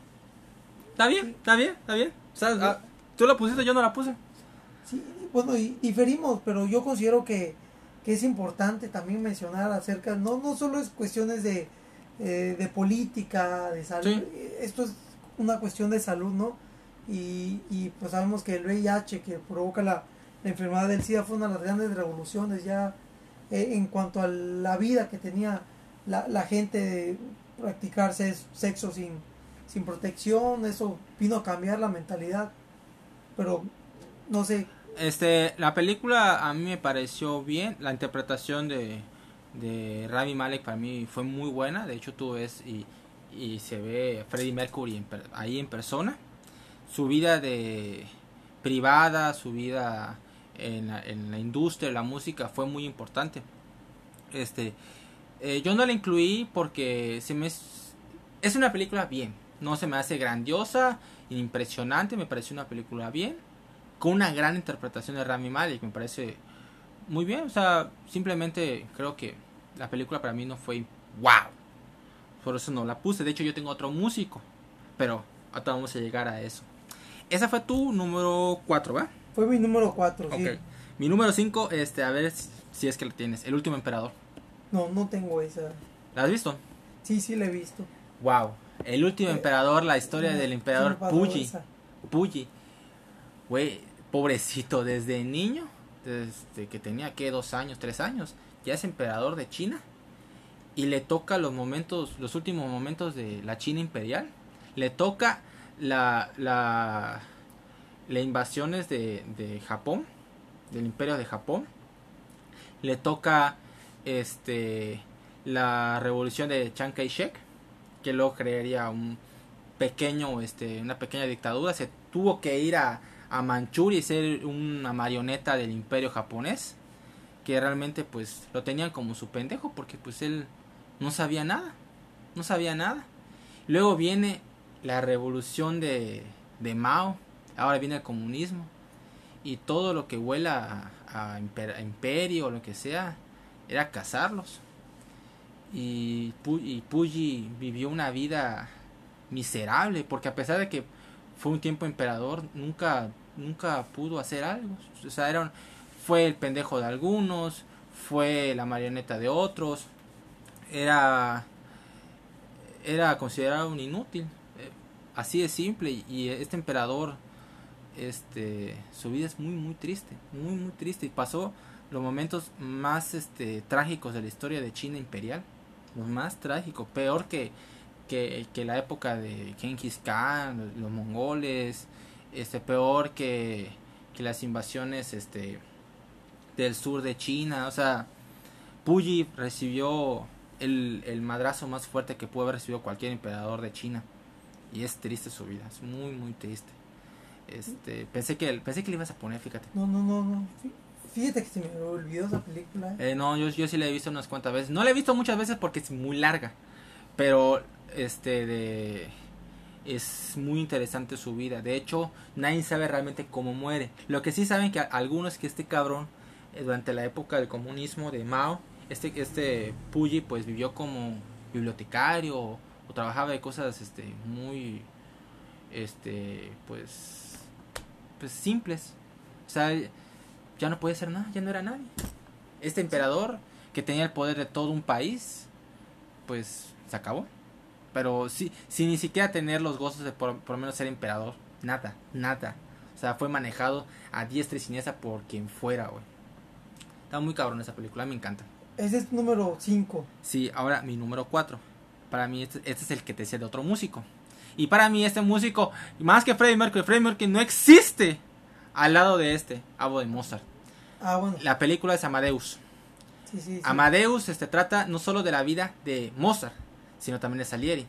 Está bien, está bien, está bien. O sea, ah, tú la pusiste, yo no la puse. Sí, bueno, y diferimos, pero yo considero que, que es importante también mencionar acerca, no, no solo es cuestiones de, eh, de política, de salud, Sí. eh, esto es una cuestión de salud, ¿no? Y, y pues sabemos que el VIH que provoca la, la enfermedad del SIDA fue una de las grandes revoluciones ya eh, en cuanto a la vida que tenía la, la gente de practicar sexo sin, sin protección, eso vino a cambiar la mentalidad, pero no sé, Este, la película a mí me pareció bien. La interpretación de, de Rami Malek para mí fue muy buena. De hecho, tú ves y, y se ve Freddie Mercury en ahí en persona. Su vida de privada, su vida en la, en la industria, la música fue muy importante. Este, eh, yo no la incluí porque se me es, una película bien. No se me hace grandiosa, impresionante. Me pareció una película bien con una gran interpretación de Rami Malek, me parece muy bien, o sea, simplemente creo que la película para mí no fue wow. Por eso no la puse. De hecho, yo tengo otro músico, pero ahorita vamos a llegar a eso. Esa fue tu número 4, ¿va? Fue mi número 4, sí. Mi número 5, este, a ver si- es que la tienes. El último emperador. No, no tengo esa. ¿La has visto? Sí, sí la he visto. Wow. El último Eh, emperador, la historia del emperador Puyi. Puyi. Güey, pobrecito, desde niño, desde que tenía que dos años, tres años, ya es emperador de China. Y le toca los momentos, los últimos momentos de la China imperial. Le toca la, la, la invasiones de, de Japón, del imperio de Japón. Le toca este la revolución de Chiang Kai-shek, que luego crearía un pequeño, este, una pequeña dictadura. Se tuvo que ir a, a Manchuria y ser una marioneta del imperio japonés. Que realmente pues lo tenían como su pendejo porque pues él no sabía nada. No sabía nada. Luego viene la revolución de, de Mao. Ahora viene el comunismo. Y todo lo que huela a, a imper- a imperio o lo que sea era cazarlos. Y, y Puyi vivió una vida miserable porque a pesar de que fue un tiempo emperador nunca nunca pudo hacer algo. O sea era fue el pendejo de algunos fue la marioneta de otros. Era era considerado un inútil. Eh, así de simple. Y- este emperador este su vida es muy muy triste muy muy triste. Y pasó los momentos más este trágicos de la historia de China imperial. Los más trágicos. Peor que que, que la época de Genghis Khan los mongoles este peor que, que las invasiones este del sur de China o sea Puyi recibió el, el madrazo más fuerte que pudo haber recibido cualquier emperador de China y es triste su vida es muy muy triste este pensé que pensé que le ibas a poner fíjate No, no, no, no. Fí- Fíjate que se me olvidó esa película. Eh, no, yo, yo sí la he visto unas cuantas veces. No la he visto muchas veces porque es muy larga. Pero, este, de... Es muy interesante su vida. De hecho, nadie sabe realmente cómo muere. Lo que sí saben que algunos que este cabrón eh, durante la época del comunismo de Mao, este, este Puyi pues vivió como bibliotecario o, trabajaba de cosas este, muy, este, pues, pues simples. O sea, ya no podía hacer nada, ya no era nadie. Este emperador que tenía el poder de todo un país, pues se acabó. Pero sí, sin ni siquiera tener los gozos de por, por lo menos ser emperador. Nada, nada. O sea, fue manejado a diestra y siniestra por quien fuera, güey. Está muy cabrón esa película, me encanta. Ese es número 5. Sí, ahora mi número 4. Para mí este, este es el que te decía de otro músico. Y para mí este músico, más que Freddie Mercury, Freddie Mercury no existe al lado de este, Abo de Mozart. Ah, bueno. La película es Amadeus. Sí, sí, sí. Amadeus este, trata no solo de la vida de Mozart, sino también de Salieri.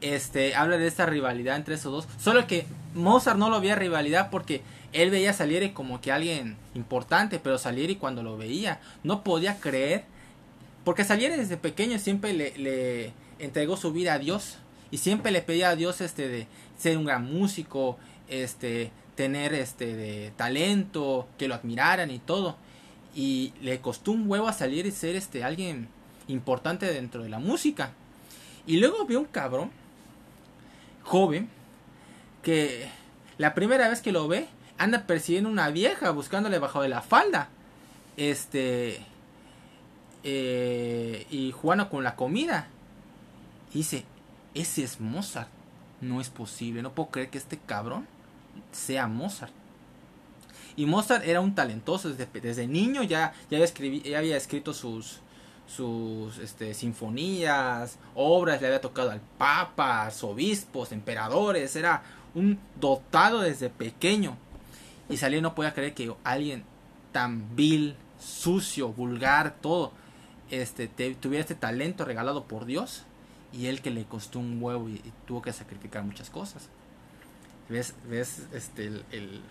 Este, habla de esta rivalidad entre esos dos. Solo que Mozart no lo veía rivalidad porque él veía a Salieri como que alguien importante, pero Salieri cuando lo veía no podía creer. Porque Salieri desde pequeño siempre le, le entregó su vida a Dios. Y siempre le pedía a Dios este de ser un gran músico, este, tener este de talento, que lo admiraran y todo. Y le costó un huevo a salir y ser este alguien importante dentro de la música. Y luego vio un cabrón joven que la primera vez que lo ve anda persiguiendo una vieja buscándole bajo de la falda. Este eh, y jugando con la comida. Dice, ese es Mozart. No es posible, no puedo creer que este cabrón sea Mozart. Y Mozart era un talentoso desde, desde niño, ya, ya, ya había escrito sus, sus este, sinfonías, obras, le había tocado al papa, arzobispos, emperadores, era un dotado desde pequeño. Y Salieri no podía creer que alguien tan vil, sucio, vulgar, todo, este, te- tuviera este talento regalado por Dios y él que le costó un huevo y, tuvo que sacrificar muchas cosas. ¿Ves, ves este, el-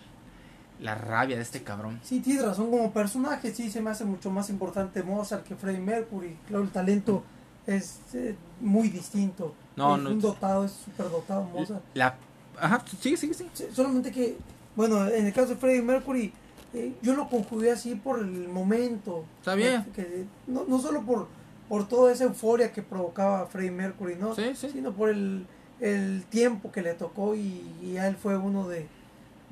la rabia de este cabrón? Sí, tienes razón, como personaje sí se me hace mucho más importante Mozart que Freddie Mercury. Claro, el talento es eh, muy distinto. No, es no. un dotado, es súper dotado Mozart. La, ajá, sigue, sigue, sigue. Sí, Solamente que, bueno, en el caso de Freddie Mercury, eh, yo lo conjugué así por el momento. Está bien. Que- que- no, no solo por, por toda esa euforia que provocaba Freddie Mercury, ¿no? Sí, sí. sino por el, el tiempo que le tocó y, y él fue uno de,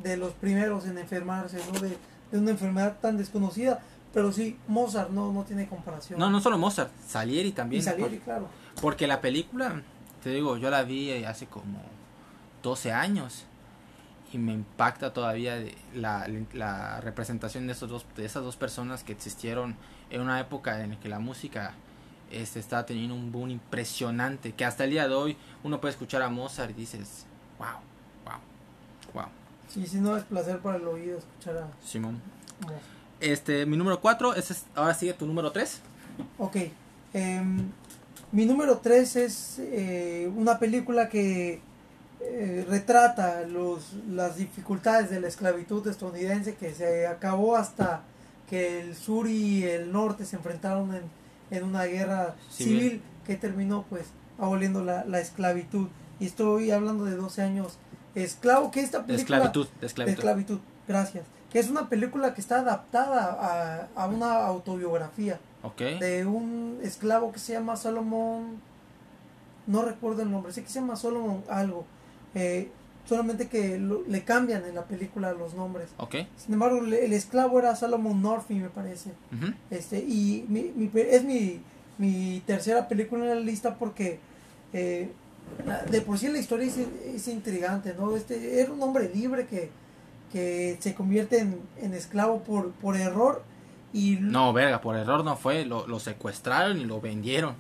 de los primeros en enfermarse, ¿no? De, de una enfermedad tan desconocida. Pero sí, Mozart no, no tiene comparación. No, no solo Mozart, Salieri también. Y Salieri, claro. Porque la película, te digo, yo la vi hace como 12 años y me impacta todavía de la, la representación de, esos dos, de esas dos personas que existieron en una época en la que la música este, estaba teniendo un boom impresionante, que hasta el día de hoy uno puede escuchar a Mozart y dices, wow, wow, wow, Sí, sí, no es placer para el oído escuchar a Simón. Este, mi número 4, ese es, ahora sigue tu número 3. Ok. em, mi número 3 es eh, una película que eh, retrata los, las dificultades de la esclavitud estadounidense que se acabó hasta que el sur y el norte se enfrentaron en, en una guerra Civil. civil, que terminó pues aboliendo la, la esclavitud. Y estoy hablando de 12 años esclavo, que esta De película... esclavitud, de de esclavitud. gracias. Que es una película que está adaptada a, a una autobiografía Ok. de un esclavo que se llama Solomon, no recuerdo el nombre, sé que se llama Solomon algo, eh, solamente que lo- le cambian en la película los nombres. Ok. Sin embargo, le- el esclavo era Solomon Northy, me parece. Este, y mi, es mi, mi tercera película en la lista porque eh, de por sí la historia es, es intrigante, ¿no? Este era un hombre libre que, que se convierte en, en esclavo por, por error y No, verga, por error no fue, lo, lo secuestraron y lo vendieron.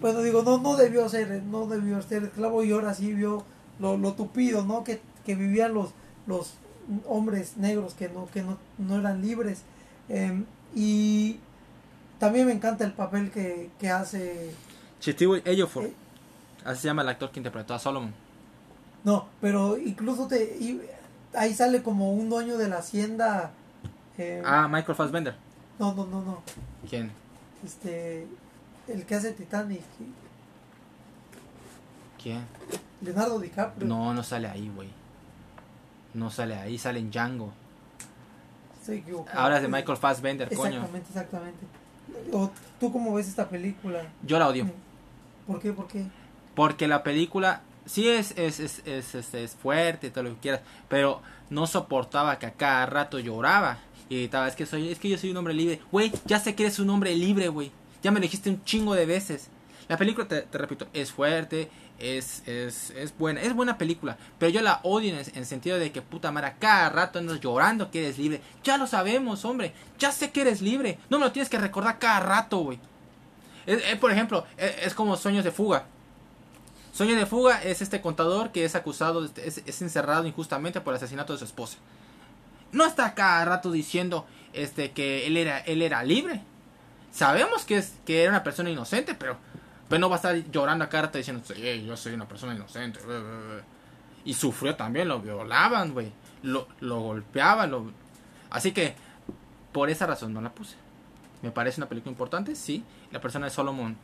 bueno digo no no debió ser no debió ser esclavo y ahora sí vio lo, lo tupido no que, que vivían los los hombres negros que no que no, no eran libres Em, y también me encanta el papel que, que hace Chitiwe Ejiofor, Eh. Así se llama el actor que interpretó a Solomon. no pero incluso te y ahí sale como un dueño de la hacienda em, Ah, Michael Fassbender. no no no no ¿Quién? este el que hace Titanic ¿Quién? Leonardo DiCaprio No, no sale ahí, güey. No sale ahí, sale en Django. Estoy equivocado. Ahora es de Michael Fassbender, coño. Exactamente, exactamente. O, ¿Tú cómo ves esta película? Yo la odio. ¿Por qué? ¿Por qué? Porque la película sí es, es, es, es, es, es fuerte, todo lo que quieras, pero no soportaba que a cada rato lloraba y gritaba, es que soy, es que yo soy un hombre libre. Güey, ya sé que eres un hombre libre, güey. Ya me dijiste un chingo de veces. La película, te, repito, es fuerte, es, es, es buena, es buena película, pero yo la odio en el sentido de que puta madre, cada rato andas llorando que eres libre. Ya lo sabemos, hombre, ya sé que eres libre. No me lo tienes que recordar cada rato, güey. Es, es, por ejemplo, es, es como Sueños de Fuga. Sueño de fuga es este contador que es acusado, es, es, encerrado injustamente por el asesinato de su esposa. No está cada rato diciendo este que él era él era libre. Sabemos que es que era una persona inocente, pero, pero no va a estar llorando a cada rato diciendo, sí, yo soy una persona inocente. Y sufrió también, lo violaban, güey. Lo, lo golpeaban, lo... Así que por esa razón no la puse. Me parece una película importante, sí. La persona de Solomon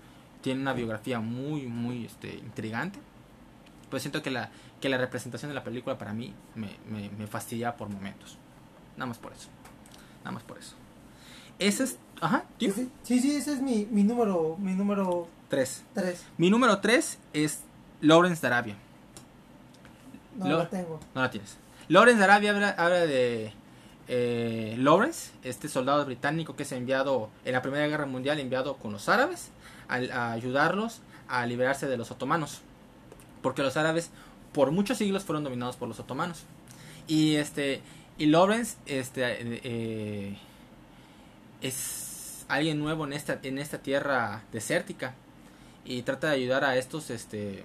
tiene una biografía muy, muy este, intrigante. Pues siento que la, que la representación de la película para mí me, me, me fastidia por momentos. Nada más por eso. Nada más por eso. Ese es... Ajá, ¿sí? Sí, sí, ese es mi, mi número... Mi número... 3. 3. Mi número 3 es Lawrence de Arabia. No Lo la tengo. No la tienes. Lawrence de Arabia habla, habla de... Eh, Lawrence, este soldado británico que es enviado en la Primera Guerra Mundial, enviado con los árabes a, ayudarlos a liberarse de los otomanos. Porque los árabes por muchos siglos fueron dominados por los otomanos. Y este y Lawrence este eh, es alguien nuevo en esta en esta tierra desértica y trata de ayudar a estos este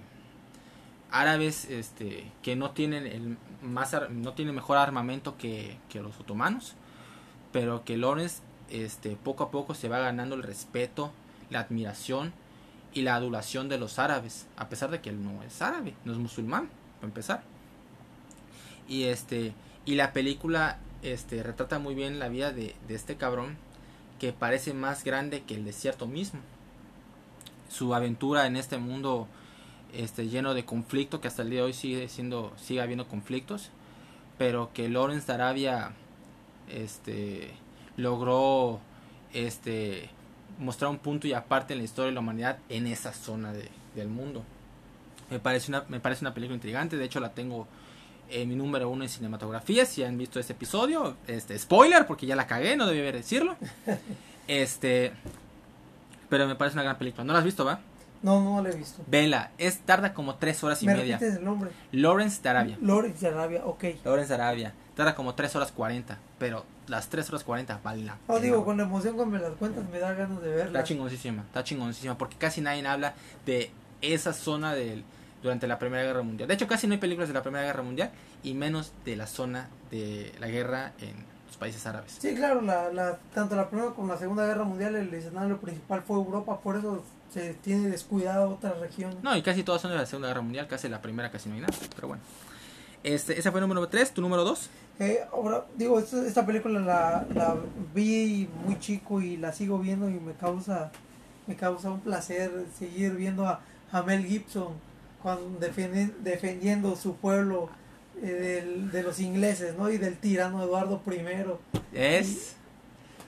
árabes este que no tienen el más no tienen mejor armamento que, que los otomanos pero que Lawrence este poco a poco se va ganando el respeto la admiración y la adulación de los árabes, a pesar de que él no es árabe, no es musulmán, para empezar. Y este y la película este retrata muy bien la vida de, de este cabrón que parece más grande que el desierto mismo. Su aventura en este mundo este lleno de conflicto que hasta el día de hoy sigue siendo sigue habiendo conflictos, pero que Lawrence de Arabia este logró este mostrar un punto y aparte en la historia de la humanidad en esa zona de, del mundo. Me parece, una, me parece una película intrigante, de hecho la tengo en mi número uno en cinematografía, si han visto este episodio, este spoiler, porque ya la cagué, no debí haber decirlo. Este, pero me parece una gran película. ¿No la has visto, va? No, no la he visto. Vela, es tarda como tres horas y ¿Me media. el nombre? Lawrence de Arabia. Lawrence de Arabia, ok. Lawrence de Arabia. Tarda como tres horas cuarenta, pero las tres horas cuarenta valen la No, digo, con la emoción cuando me las cuentas me da ganas de verla. Está chingoncísima, está chingoncísima, porque casi nadie habla de esa zona del durante la Primera Guerra Mundial. De hecho, casi no hay películas de la Primera Guerra Mundial y menos de la zona de la guerra en los países árabes. Sí, claro, la, la, tanto la Primera como la Segunda Guerra Mundial el escenario principal fue Europa, por eso se tiene descuidado otra región. No, y casi todas son de la Segunda Guerra Mundial, casi la primera casi no hay nada, pero bueno. Este, ese fue el número 3, tu número 2. Eh, ahora, digo, esta, esta película la, la, vi muy chico y la sigo viendo y me causa me causa un placer seguir viendo a, a Mel Gibson cuando defienden, defendiendo su pueblo eh, del, de los ingleses, ¿no? Y del tirano Eduardo I. Es...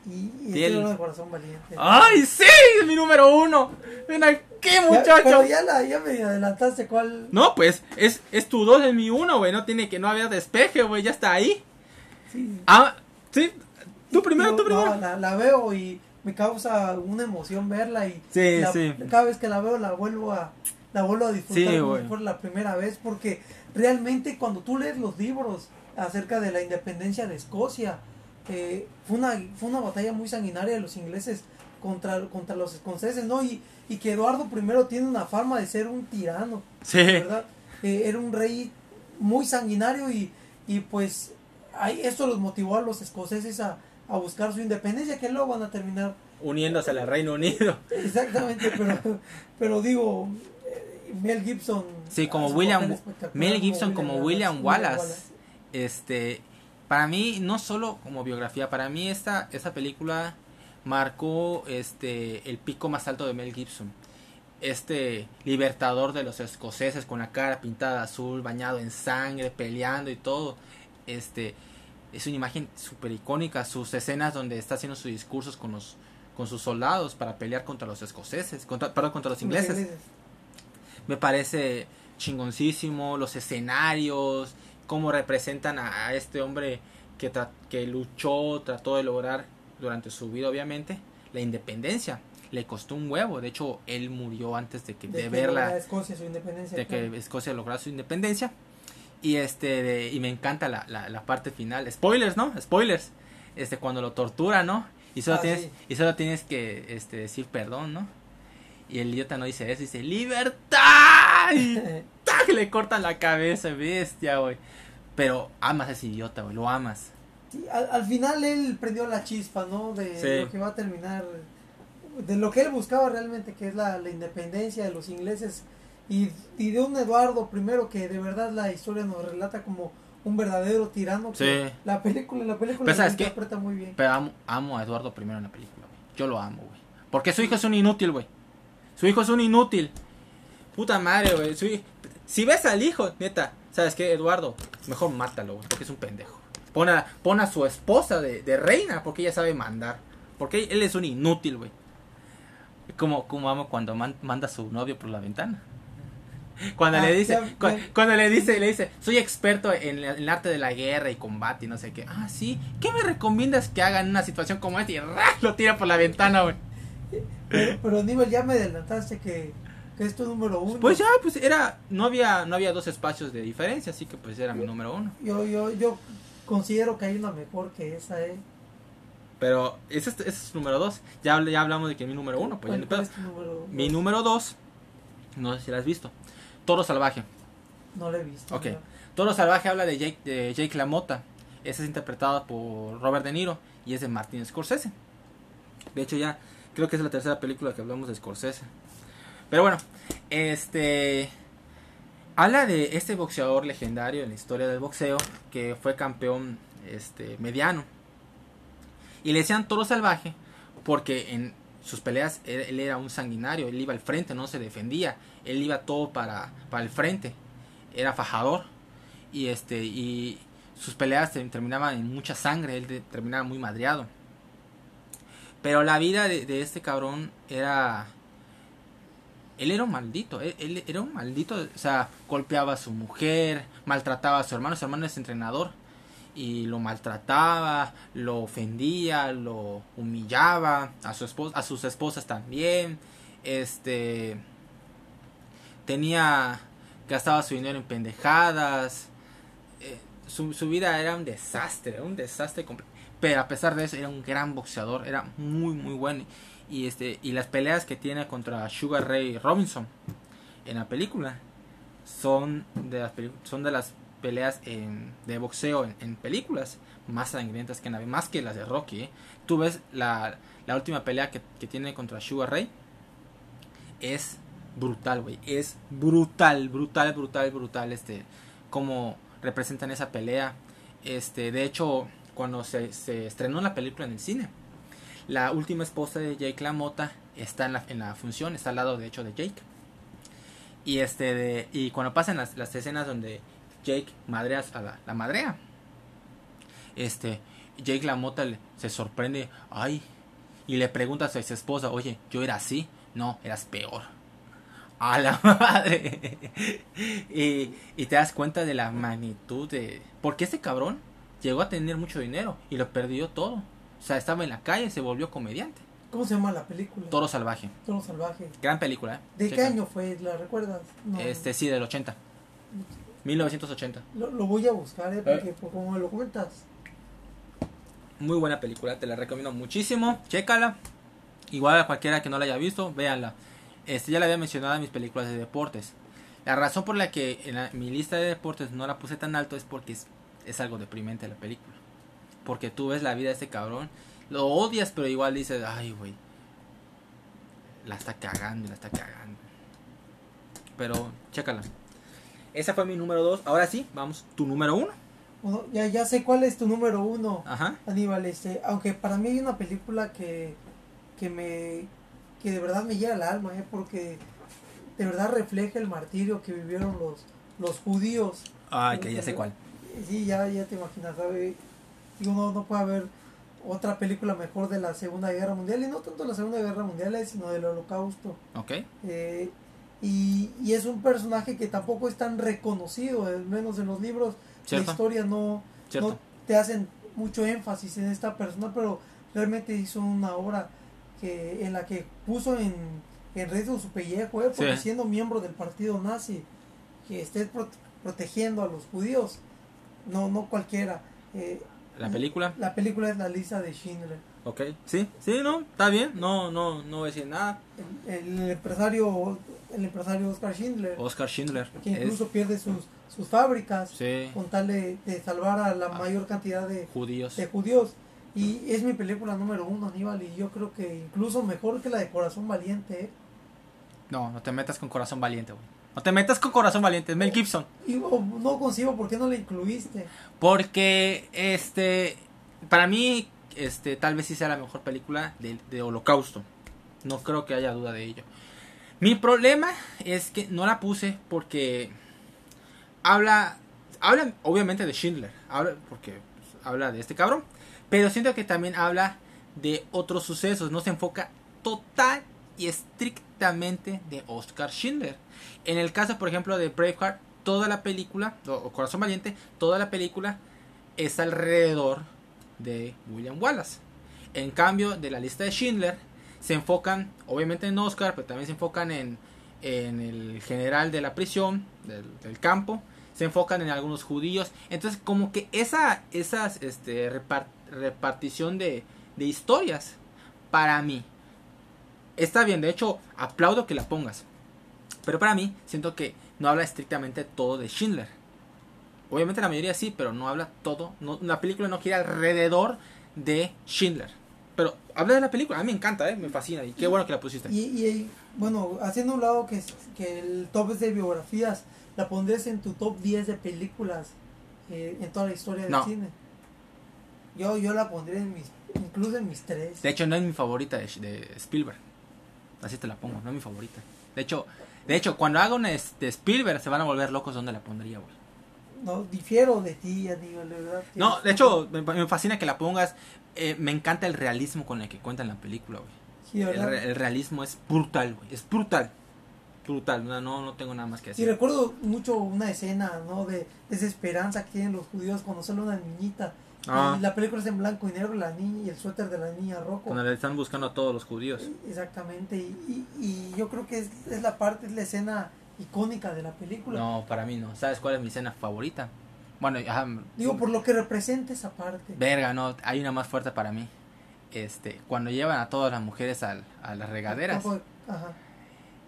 Y, y, el... de corazón valiente. ¡Ay, sí! Es mi número uno. Ven aquí, muchacho. Ya, pero ya, la, ya me adelantaste cuál. No, pues es, es tu dos, es mi uno, güey. No tiene que no había despeje, güey. Ya está ahí. Sí. Ah, sí. Tú primero, tú primero. No, la, la, veo y me causa una emoción verla y sí, la, sí. cada vez que la veo la vuelvo a la vuelvo a disfrutar Sí, güey. fuera la primera vez porque realmente cuando tú lees los libros acerca de la independencia de Escocia eh, fue una fue una batalla muy sanguinaria de los ingleses contra, contra los escoceses no y, y que Eduardo I tiene una fama de ser un tirano Sí. ¿verdad? Eh, era un rey muy sanguinario y, y pues ahí esto los motivó a los escoceses a, a buscar su independencia que luego van a terminar Uniéndose al Reino Unido. Exactamente, pero, pero digo, Mel Gibson. Sí, como William, Mel Gibson como William Wallace. Wallace. Este, para mí no solo como biografía, para mí esta esta película marcó este el pico más alto de Mel Gibson. Este libertador de los escoceses con la cara pintada azul, bañado en sangre, peleando y todo. Este es una imagen súper icónica. Sus escenas donde está haciendo sus discursos con los con sus soldados para pelear contra los escoceses, contra, perdón, contra los ingleses. Me parece chingoncísimo, los escenarios, cómo representan a, este hombre que, que luchó, trató de lograr durante su vida, obviamente, la independencia. Le costó un huevo, de hecho, él murió antes de que de, verla. Escocia su independencia. De que Escocia lograra su independencia. Y este y me encanta la, la, parte final. Spoilers, ¿no? Spoilers. Este cuando lo tortura, ¿no? Y solo ah, tienes y solo tienes que este decir perdón, ¿no? Y el idiota no dice eso, dice libertad. Y le cortan la cabeza, bestia, güey. Pero amas a ese idiota, güey, lo amas. al, final él prendió la chispa, ¿no? De lo que va a terminar, de lo que él buscaba realmente, que es la, la independencia de los ingleses y, y, de un Eduardo primero que de verdad la historia nos relata como un verdadero tirano. Que La película, la película pero, interpreta muy bien. Pero amo, a Eduardo primero en la película, güey. Yo lo amo, güey. Porque su hijo es un inútil, güey. Su hijo es un inútil. Puta madre, güey. Si ves al hijo, neta, ¿sabes qué, Eduardo? Mejor mátalo, güey, porque es un pendejo. Pon a, pon a su esposa de, de reina, porque ella sabe mandar. Porque él es un inútil, güey. Como, como amo cuando manda a su novio por la ventana. Cuando le ah, dice, cuando, le dice, le dice, soy experto en, el arte de la guerra y combate y no sé qué. Ah, sí. ¿Qué me recomiendas que haga en una situación como esta? Y lo tira por la ventana, güey. Pero, pero Aníbal, ya me adelantaste que, que es tu número uno. Pues ya, pues era, no había, no había dos espacios de diferencia, así que pues era mi número uno. Yo, yo, yo considero que hay una mejor que esa, eh. Pero ese es, ese es número dos. Ya, ya hablamos de que mi número uno, pues número Mi número dos, no sé si la has visto. Toro Salvaje. No lo he visto. Ok. Toro Salvaje habla de Jake, de Jake LaMotta. Ese es interpretado por Robert De Niro y es de Martin Scorsese. De hecho, ya creo que es la tercera película que hablamos de Scorsese. Pero bueno, este. Habla de este boxeador legendario en la historia del boxeo que fue campeón este, mediano. Y le decían toro salvaje porque en sus peleas él, era un sanguinario, él iba al frente, no se defendía, él iba todo para, para el frente, era fajador y este y sus peleas terminaban en mucha sangre, él terminaba muy madreado. Pero la vida de, este cabrón era él era un maldito, él, era un maldito, o sea, golpeaba a su mujer, maltrataba a su hermano, su hermano es entrenador y lo maltrataba, lo ofendía, lo humillaba, a su esposa, a sus esposas también, este tenía gastaba su dinero en pendejadas, eh, su, su, vida era un desastre, un desastre pero a pesar de eso era un gran boxeador, era muy muy bueno y este y las peleas que tiene contra Sugar Ray Robinson en la película son de las son de las peleas en, de boxeo en, películas más sangrientas que más que las de Rocky. ¿eh? Tú ves la, la última pelea que, que, tiene contra Sugar Ray. Es brutal, güey. Es brutal, brutal, brutal, brutal. Este, como representan esa pelea. Este, de hecho, cuando se, se estrenó la película en el cine, la última esposa de Jake LaMotta está en la, en la función, está al lado de hecho de Jake. Y este y cuando pasan las, las escenas donde Jake madreas a la, madrea. Este, Jake la mota se sorprende, ay, y le pregunta a su esposa, oye, yo era así, no, eras peor. A la madre. y, y te das cuenta de la magnitud de... Porque ese cabrón llegó a tener mucho dinero y lo perdió todo. O sea, estaba en la calle, se volvió comediante. ¿Cómo se llama la película? Toro Salvaje. Toro Salvaje. Gran película, ¿eh? ¿De qué año fue? ¿La recuerdas? Este, sí, del 80. 1980. Lo, lo voy a buscar, ¿eh? Porque pues, como me lo cuentas. Muy buena película, te la recomiendo muchísimo. Chécala. Igual a cualquiera que no la haya visto, véanla. Este, ya la había mencionado en mis películas de deportes. La razón por la que en mi lista de deportes no la puse tan alto es porque es, es algo deprimente la película. Porque tú ves la vida de este cabrón, lo odias, pero igual dices, ay, güey, la está cagando, la está cagando. Pero, chécala. Esa fue mi número dos. Ahora sí, vamos, tu número uno. ya, ya sé cuál es tu número uno, Ajá. Aníbal. Este, aunque para mí hay una película que, que me que de verdad me llega al alma, ¿eh? porque de verdad refleja el martirio que vivieron los, los judíos. Ay, que ya sé cuál. Sí, ya, ya te imaginas, y uno no puede haber otra película mejor de la Segunda Guerra Mundial, y no tanto de la Segunda Guerra Mundial, sino del Holocausto. Ok. Eh, y, y es un personaje que tampoco es tan reconocido, al menos en los libros, Cierto. la historia no, no te hacen mucho énfasis en esta persona, pero realmente hizo una obra que en la que puso en, en riesgo su pellejo, eh, porque Sí. siendo miembro del partido nazi, que esté pro- protegiendo a los judíos, no, no cualquiera. Eh, La película. la película es la lista de Schindler. Ok. Sí, sí, no, está bien. No, no, no voy a decir nada. El, el empresario el empresario Oscar Schindler, Oscar Schindler. que es- incluso pierde sus, sus fábricas sí, con tal de, de salvar a la Ah. mayor cantidad de, judíos. de judíos. Y es mi película número uno, Aníbal, y yo creo que incluso mejor que la de Corazón Valiente. ¿eh? No, no te metas con corazón valiente, güey. No te metas con corazón valiente, es Mel Gibson. Y no concibo por qué no la incluiste. Porque, este, para mí, este, tal vez sí sea la mejor película de, de Holocausto. No creo que haya duda de ello. Mi problema es que no la puse porque habla, habla obviamente de Schindler, habla, porque pues, habla de este cabrón, pero siento que también habla de otros sucesos, no se enfoca total y estrictamente de Oscar Schindler. En el caso, por ejemplo, de Braveheart, toda la película, o, Corazón Valiente, toda la película es alrededor de William Wallace. En cambio, de la lista de Schindler, se enfocan, obviamente en Oscar, pero también se enfocan en, en el general de la prisión, del, campo, se enfocan en algunos judíos. Entonces, como que esa esas, este, repar- repartición de, de historias, para mí, está bien. De hecho, aplaudo que la pongas. Pero para mí, siento que no habla estrictamente todo de Schindler. Obviamente la mayoría sí, pero no habla todo. No, la película no gira alrededor de Schindler. Pero habla de la película. A mí me encanta, ¿eh? me fascina. Y qué bueno que la pusiste. Y, y, bueno, haciendo un lado que, que el top es de biografías, ¿la pondrías en tu top 10 de películas eh, en toda la historia del No. cine? Yo, yo la pondría en mis, incluso en mis tres. De hecho, no es mi favorita de, de Spielberg. Así te la pongo, no es mi favorita. De hecho, de hecho cuando haga una es- de Spielberg se van a volver locos donde la pondría, güey. No, difiero de ti, Aníbal, de verdad. No, de hecho, me, me fascina que la pongas. Eh, me encanta el realismo con el que cuentan la película, güey. Sí, El, el realismo es brutal, güey. Es brutal. Brutal. No, no, no tengo nada más que Sí, decir. recuerdo mucho una escena, ¿no? De desesperanza que tienen los judíos cuando sale una niñita. Ah. Y la película es en blanco y negro, la niña y el suéter de la niña rojo. Cuando le están buscando a todos los judíos. Exactamente, y, y, y yo creo que es, es la parte, es la escena icónica de la película. No, para mí no. ¿Sabes cuál es mi escena favorita? Bueno, ajá, Digo, por lo que representa esa parte. Verga, no. Hay una más fuerte para mí. Este, cuando llevan a todas las mujeres al- a las regaderas. Ajá.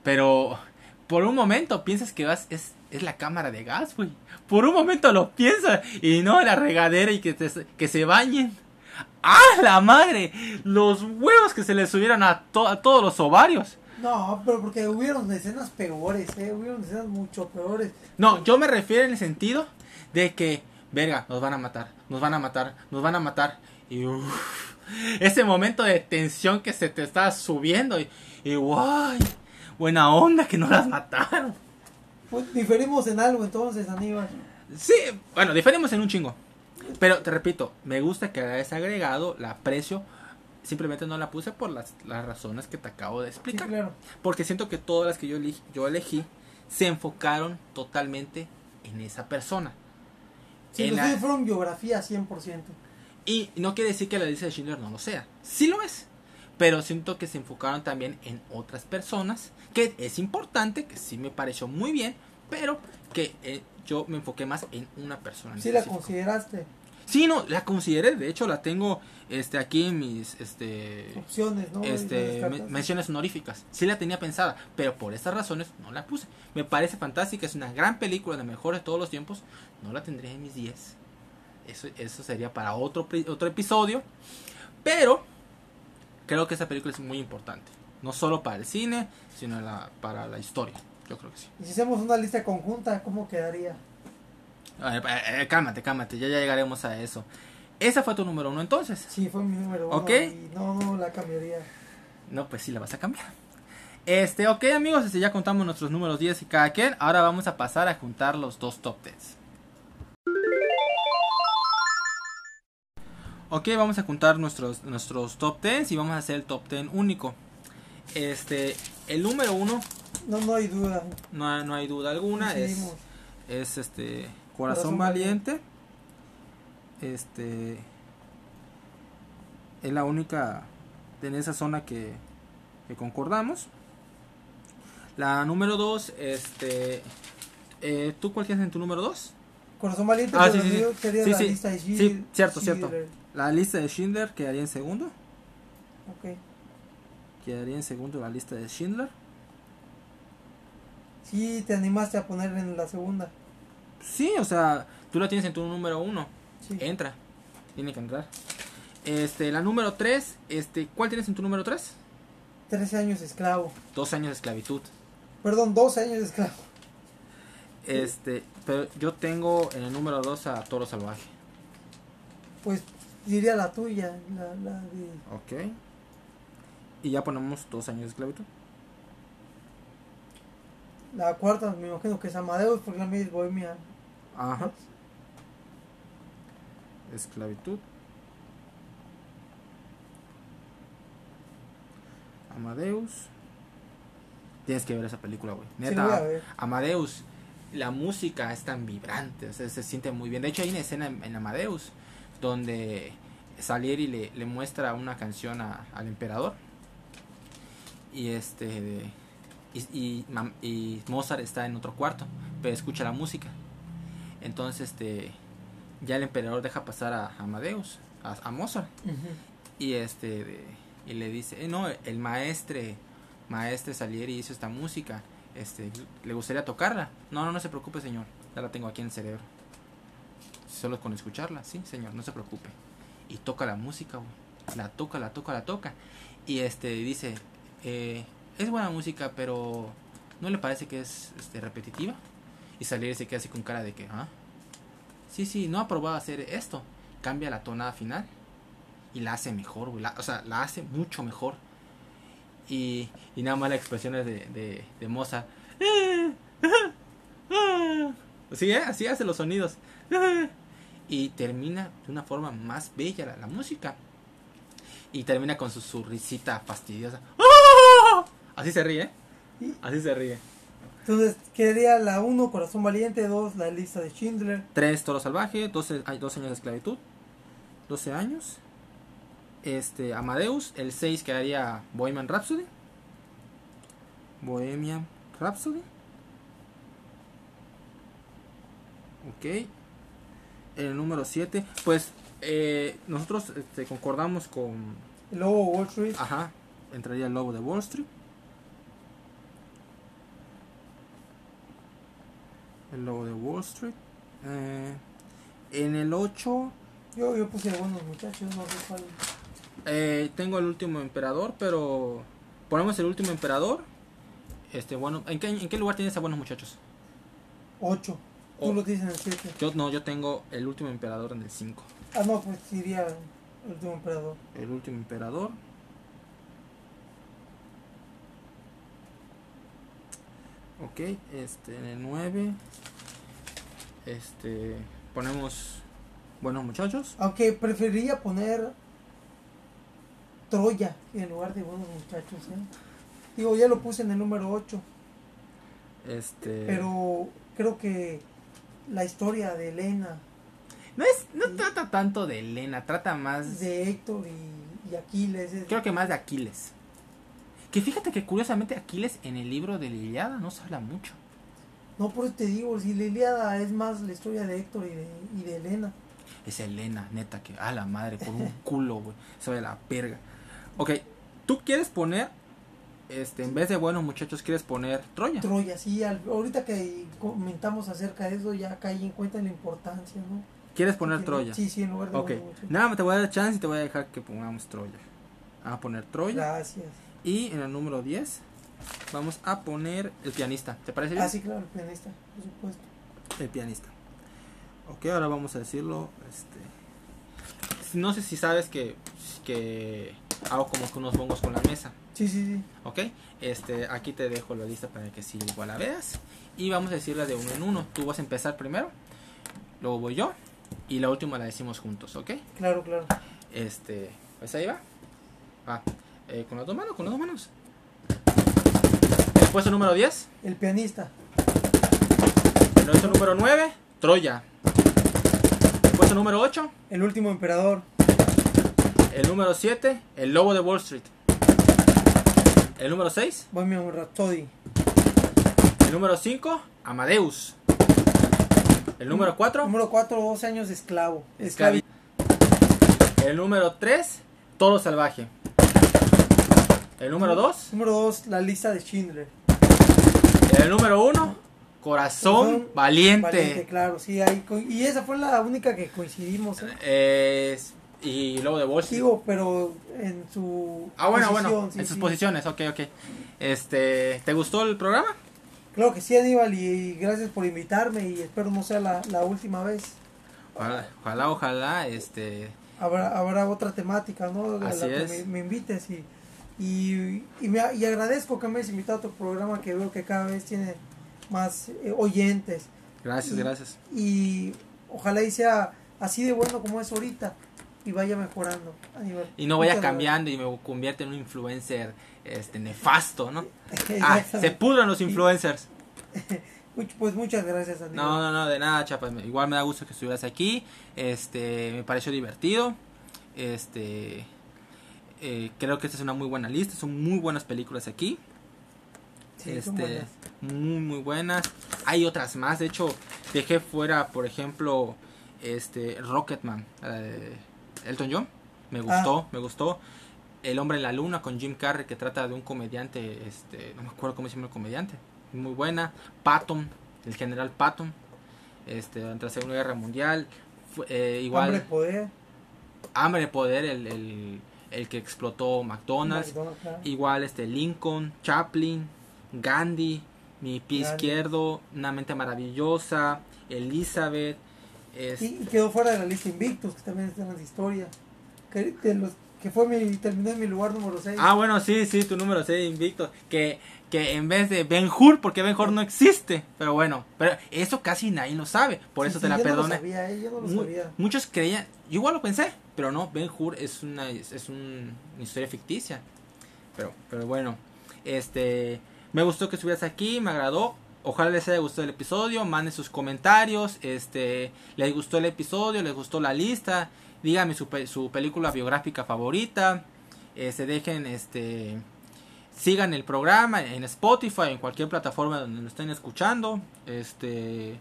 Pero por un momento piensas que vas es, es la cámara de gas, güey. Por un momento lo piensas y no la regadera y que, te- que se bañen. ¡Ah, la madre! Los huevos que se les subieron a, to- a todos los ovarios. No, pero porque hubieron escenas peores, ¿eh? Hubieron escenas mucho peores. No, yo me refiero en el sentido de que, verga, nos van a matar, nos van a matar, nos van a matar. Y uff, ese momento de tensión que se te está subiendo y, y guay, buena onda que no las mataron. Pues diferimos en algo entonces, Aníbal. Sí, bueno, diferimos en un chingo. Pero te repito, me gusta que hayas agregado, la aprecio. Simplemente no la puse por las, las razones que te acabo de Sí, explicar. claro. Porque siento que todas las que yo elegí, yo elegí se enfocaron totalmente en esa persona. Sí, En la- fueron biografía 100%. Y no quiere decir que la lista de Schindler no lo sea. Sí lo es. Pero siento que se enfocaron también en otras personas. Que es importante, que sí me pareció muy bien. Pero que eh, yo me enfoqué más en una persona. en Sí la consideraste. Sí, no, la consideré. De hecho, la tengo este, aquí en mis este, Opciones, ¿no? Este, menciones honoríficas. Sí la tenía pensada, pero por estas razones no la puse. Me parece fantástica, es una gran película, de mejor de todos los tiempos. No la tendría en mis 10. Eso, eso sería para otro, otro episodio. Pero creo que esa película es muy importante. No solo para el cine, sino la- para la historia. Yo creo que sí. Y si hacemos una lista conjunta, ¿cómo quedaría? Eh, eh, cálmate, cálmate, ya, ya llegaremos a eso. Esa fue tu número uno entonces. Sí, fue mi número uno. Ok. Y no, no la cambiaría. No, pues sí la vas a cambiar. Este, ok amigos, este, ya contamos nuestros números 10 y cada quien. Ahora vamos a pasar a juntar los dos top 10. Ok, vamos a juntar nuestros, nuestros top 10 y vamos a hacer el top 10 único. Este, el número uno, No, no hay duda. no, hay- no hay duda alguna, es, es este Corazón, Corazón Valiente. Este es la única en esa zona que, que concordamos. La número 2, este eh, ¿tú cuál tienes en tu número 2? Corazón Valiente Ah, sí, sí, sí. yo sería Sí, la sí. lista de Sí, cierto, cierto. La lista de Schindler quedaría en segundo. Ok. Quedaría en segundo la lista de Schindler. Sí, te animaste a poner en la segunda. Sí, o sea, tú la tienes en tu número 1. Sí. Entra. Tiene que entrar. Este, la número 3, este, ¿cuál tienes en tu número 3? 13 años de esclavo. Dos años de esclavitud. Perdón, 12 años de esclavo. Este, pero yo tengo en el número 2 a Toro Salvaje. Pues diría la tuya, la, la de... Ok. Y ya ponemos dos años de esclavitud. La cuarta me imagino que es Amadeus porque la mía es Bohemia. Ajá. Esclavitud. Amadeus. Tienes que ver esa película, güey. Sí, Neta. ver. Amadeus, la música es tan vibrante, o sea, se siente muy bien. De hecho, hay una escena en, en Amadeus donde Salieri le, le muestra una canción a- al emperador. Y este. Y, y y Mozart está en otro cuarto, pero escucha la música. Entonces, este. Ya el emperador deja pasar a Amadeus, a, a Mozart. Y este de- y le dice, eh, no, el maestre, maestre Salieri hizo esta música, este, le gustaría tocarla. No, no, no se preocupe, señor, ya la tengo aquí en el cerebro. Solo con escucharla, sí, señor, no se preocupe. Y toca la música. La toca, la toca, la toca. Y este dice, eh, es buena música, pero ¿no le parece que es este, repetitiva? Y Salieri se queda así con cara de que, ah, sí, sí, no ha probado hacer esto. Cambia la tonada final y la hace mejor, la- o sea, la hace mucho mejor. Y, y nada más las expresiones de, de, de. Sí, ¿eh? así hace los sonidos. Y termina de una forma más bella la, la música. Y termina con su, su risita fastidiosa. Así se ríe, ¿eh? Así se ríe. Entonces quedaría la 1, Corazón Valiente, 2, la lista de Schindler. Tres Toro Salvaje, 12, hay 12 años de esclavitud, 12 años. Este, Amadeus, el 6 quedaría Bohemian Rhapsody. Bohemian Rhapsody. Ok. El número 7, pues eh, nosotros este, concordamos con... El Lobo de Wall Street. Ajá, entraría el lobo de Wall Street. El lobo de Wall Street. Eh, en el 8 Yo, yo puse buenos muchachos, no sé cuál. eh, tengo el último emperador, pero ponemos el último emperador. Este, bueno, ¿en qué, en qué lugar tienes a buenos muchachos? 8. Tú lo dices en el 7. Yo no, yo tengo el último emperador en el 5. Ah, no, pues diría el último emperador. El último emperador. Ok, este, en el 9. Este, ponemos buenos muchachos. Aunque preferiría poner Troya en lugar de buenos muchachos. ¿eh? Digo, ya lo puse en el número 8. Este, Pero creo que la historia de Elena, no es, no trata tanto de Elena, trata más de Héctor y, y Aquiles. es- Creo que más de Aquiles. Que fíjate que curiosamente Aquiles en el libro de la Iliada no se habla mucho. No, por eso te digo, si la Ilíada es más la historia de Héctor y de, y de Elena. Es Elena, neta, que a la madre, por un culo, güey. Ve la perga. Ok, tú quieres poner, este, en vez de buenos muchachos, quieres poner Troya. Troya, sí, al- ahorita que comentamos acerca de eso ya caí en cuenta la importancia, ¿no? ¿Quieres poner Troya? Sí, sí, en lugar de Ok, nada, te voy a dar chance y te voy a dejar que pongamos Troya. Vamos a poner Troya. Gracias. Y en el número 10 vamos a poner el pianista. ¿Te parece bien? Ah, sí, claro, el pianista, por supuesto. El pianista. Ok, ahora vamos a decirlo. Este, no sé si sabes que, que hago como que unos bongos con la mesa. Sí, sí, sí. Ok, este, aquí te dejo la lista para que si igual la veas. Y vamos a decirla de uno en uno. Tú vas a empezar primero, luego voy yo. Y la última la decimos juntos, ¿ok? Claro, claro. Este, pues ahí va. Va. Eh, con las dos manos, con las dos manos. El puesto número 10. El pianista. El puesto número 9. Troya. El puesto número 8. El último emperador. El número 7. El lobo de Wall Street. El número 6. Bohemian Rhapsody. El número 5. Amadeus. El número 4. Número 4, 12 años de esclavo. Esclavi. El número 3. Toro salvaje. El número 2. Número 2, la lista de Schindler. El número 1. Corazón Corazón valiente. Valiente, claro, sí, ahí. Y esa fue la única que coincidimos. ¿eh? Es- y Lobo de Street. Digo, pero en su. Ah, bueno, posición, bueno. sí, en sus sí. posiciones, ok, ok. Este, ¿te gustó el programa? Claro que sí, Aníbal, y gracias por invitarme y espero no sea la, la última vez. Ojalá, ojalá, ojalá, este, Habrá, habrá otra temática, ¿no? Así la que es. me, me invites y, y, y, me- y agradezco que me hayas invitado a tu programa que veo que cada vez tiene más eh, oyentes gracias, Y- gracias. y ojalá y sea así de bueno como es ahorita y vaya mejorando. Aníbal. Y no vaya cambiando y me convierte en un influencer, este, nefasto, ¿no? Ah, se pudran los influencers. Pues muchas gracias. No, no, no, de nada, chapa. me- Igual me da gusto que estuvieras aquí. Este, me pareció divertido. Este, eh, creo que esta es una muy buena lista. Son muy buenas películas aquí. Sí, este, muy, muy buenas. Hay otras más. De hecho, dejé fuera, por ejemplo, este, Rocketman, la de Elton John. Me gustó, me gustó. El hombre en la luna con Jim Carrey que trata de un comediante, este, no me acuerdo cómo se llama el comediante, muy buena. Patton, el general Patton, este, durante la Segunda Guerra Mundial. Fue, eh, igual, Hambre, poder. Hambre de Poder, el, el, el que explotó McDonald's. McDonald's, claro. Igual este Lincoln, Chaplin, Gandhi, Mi pie Gandhi. izquierdo, Una mente maravillosa, Elizabeth. Es- Y, y quedó fuera de la lista Invictus, que también está en las historias. Que, de los, que fue mi, terminó en mi lugar número 6. Ah, bueno, sí, sí, tu número 6, Invicto. Que, que en vez de Ben Hur, porque Ben Hur no existe. Pero bueno, pero eso casi nadie lo sabe. Por eso te la No perdoné. lo sabía, eh, yo no lo Mu- sabía. muchos creían, yo igual lo pensé, pero no, Ben Hur es una, es, es un- una historia ficticia. Pero, pero bueno, este, me gustó que estuvieras aquí, me agradó. Ojalá les haya gustado el episodio, manden sus comentarios, este, les gustó el episodio, les gustó la lista, díganme su, pe- su película biográfica favorita, este, dejen, este, sigan el programa en Spotify, en cualquier plataforma donde lo estén escuchando, este,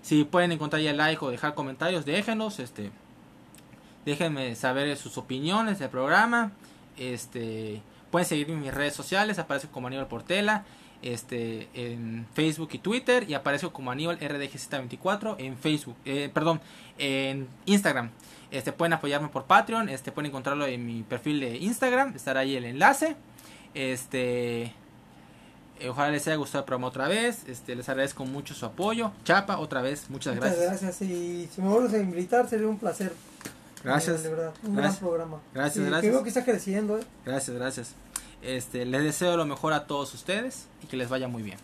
si pueden encontrar ya like o dejar comentarios, déjenos, este, déjenme saber sus opiniones del programa, este, pueden seguirme en mis redes sociales, aparece como Aníbal Portela, este, en Facebook y Twitter, y aparece como Aníbal RDGZ24 en Facebook, eh, perdón, en Instagram. Este, pueden apoyarme por Patreon, este, pueden encontrarlo en mi perfil de Instagram, estará ahí el enlace. Este, eh, ojalá les haya gustado el programa otra vez. Este, les agradezco mucho su apoyo. Chapa, otra vez, muchas Muchas gracias. gracias. Y si me vuelves a invitar, sería un placer. Gracias. De verdad, un Gracias. gran programa. Gracias, Y que gracias. veo que está creciendo, ¿eh? Gracias, gracias. Este, les deseo lo mejor a todos ustedes y que les vaya muy bien.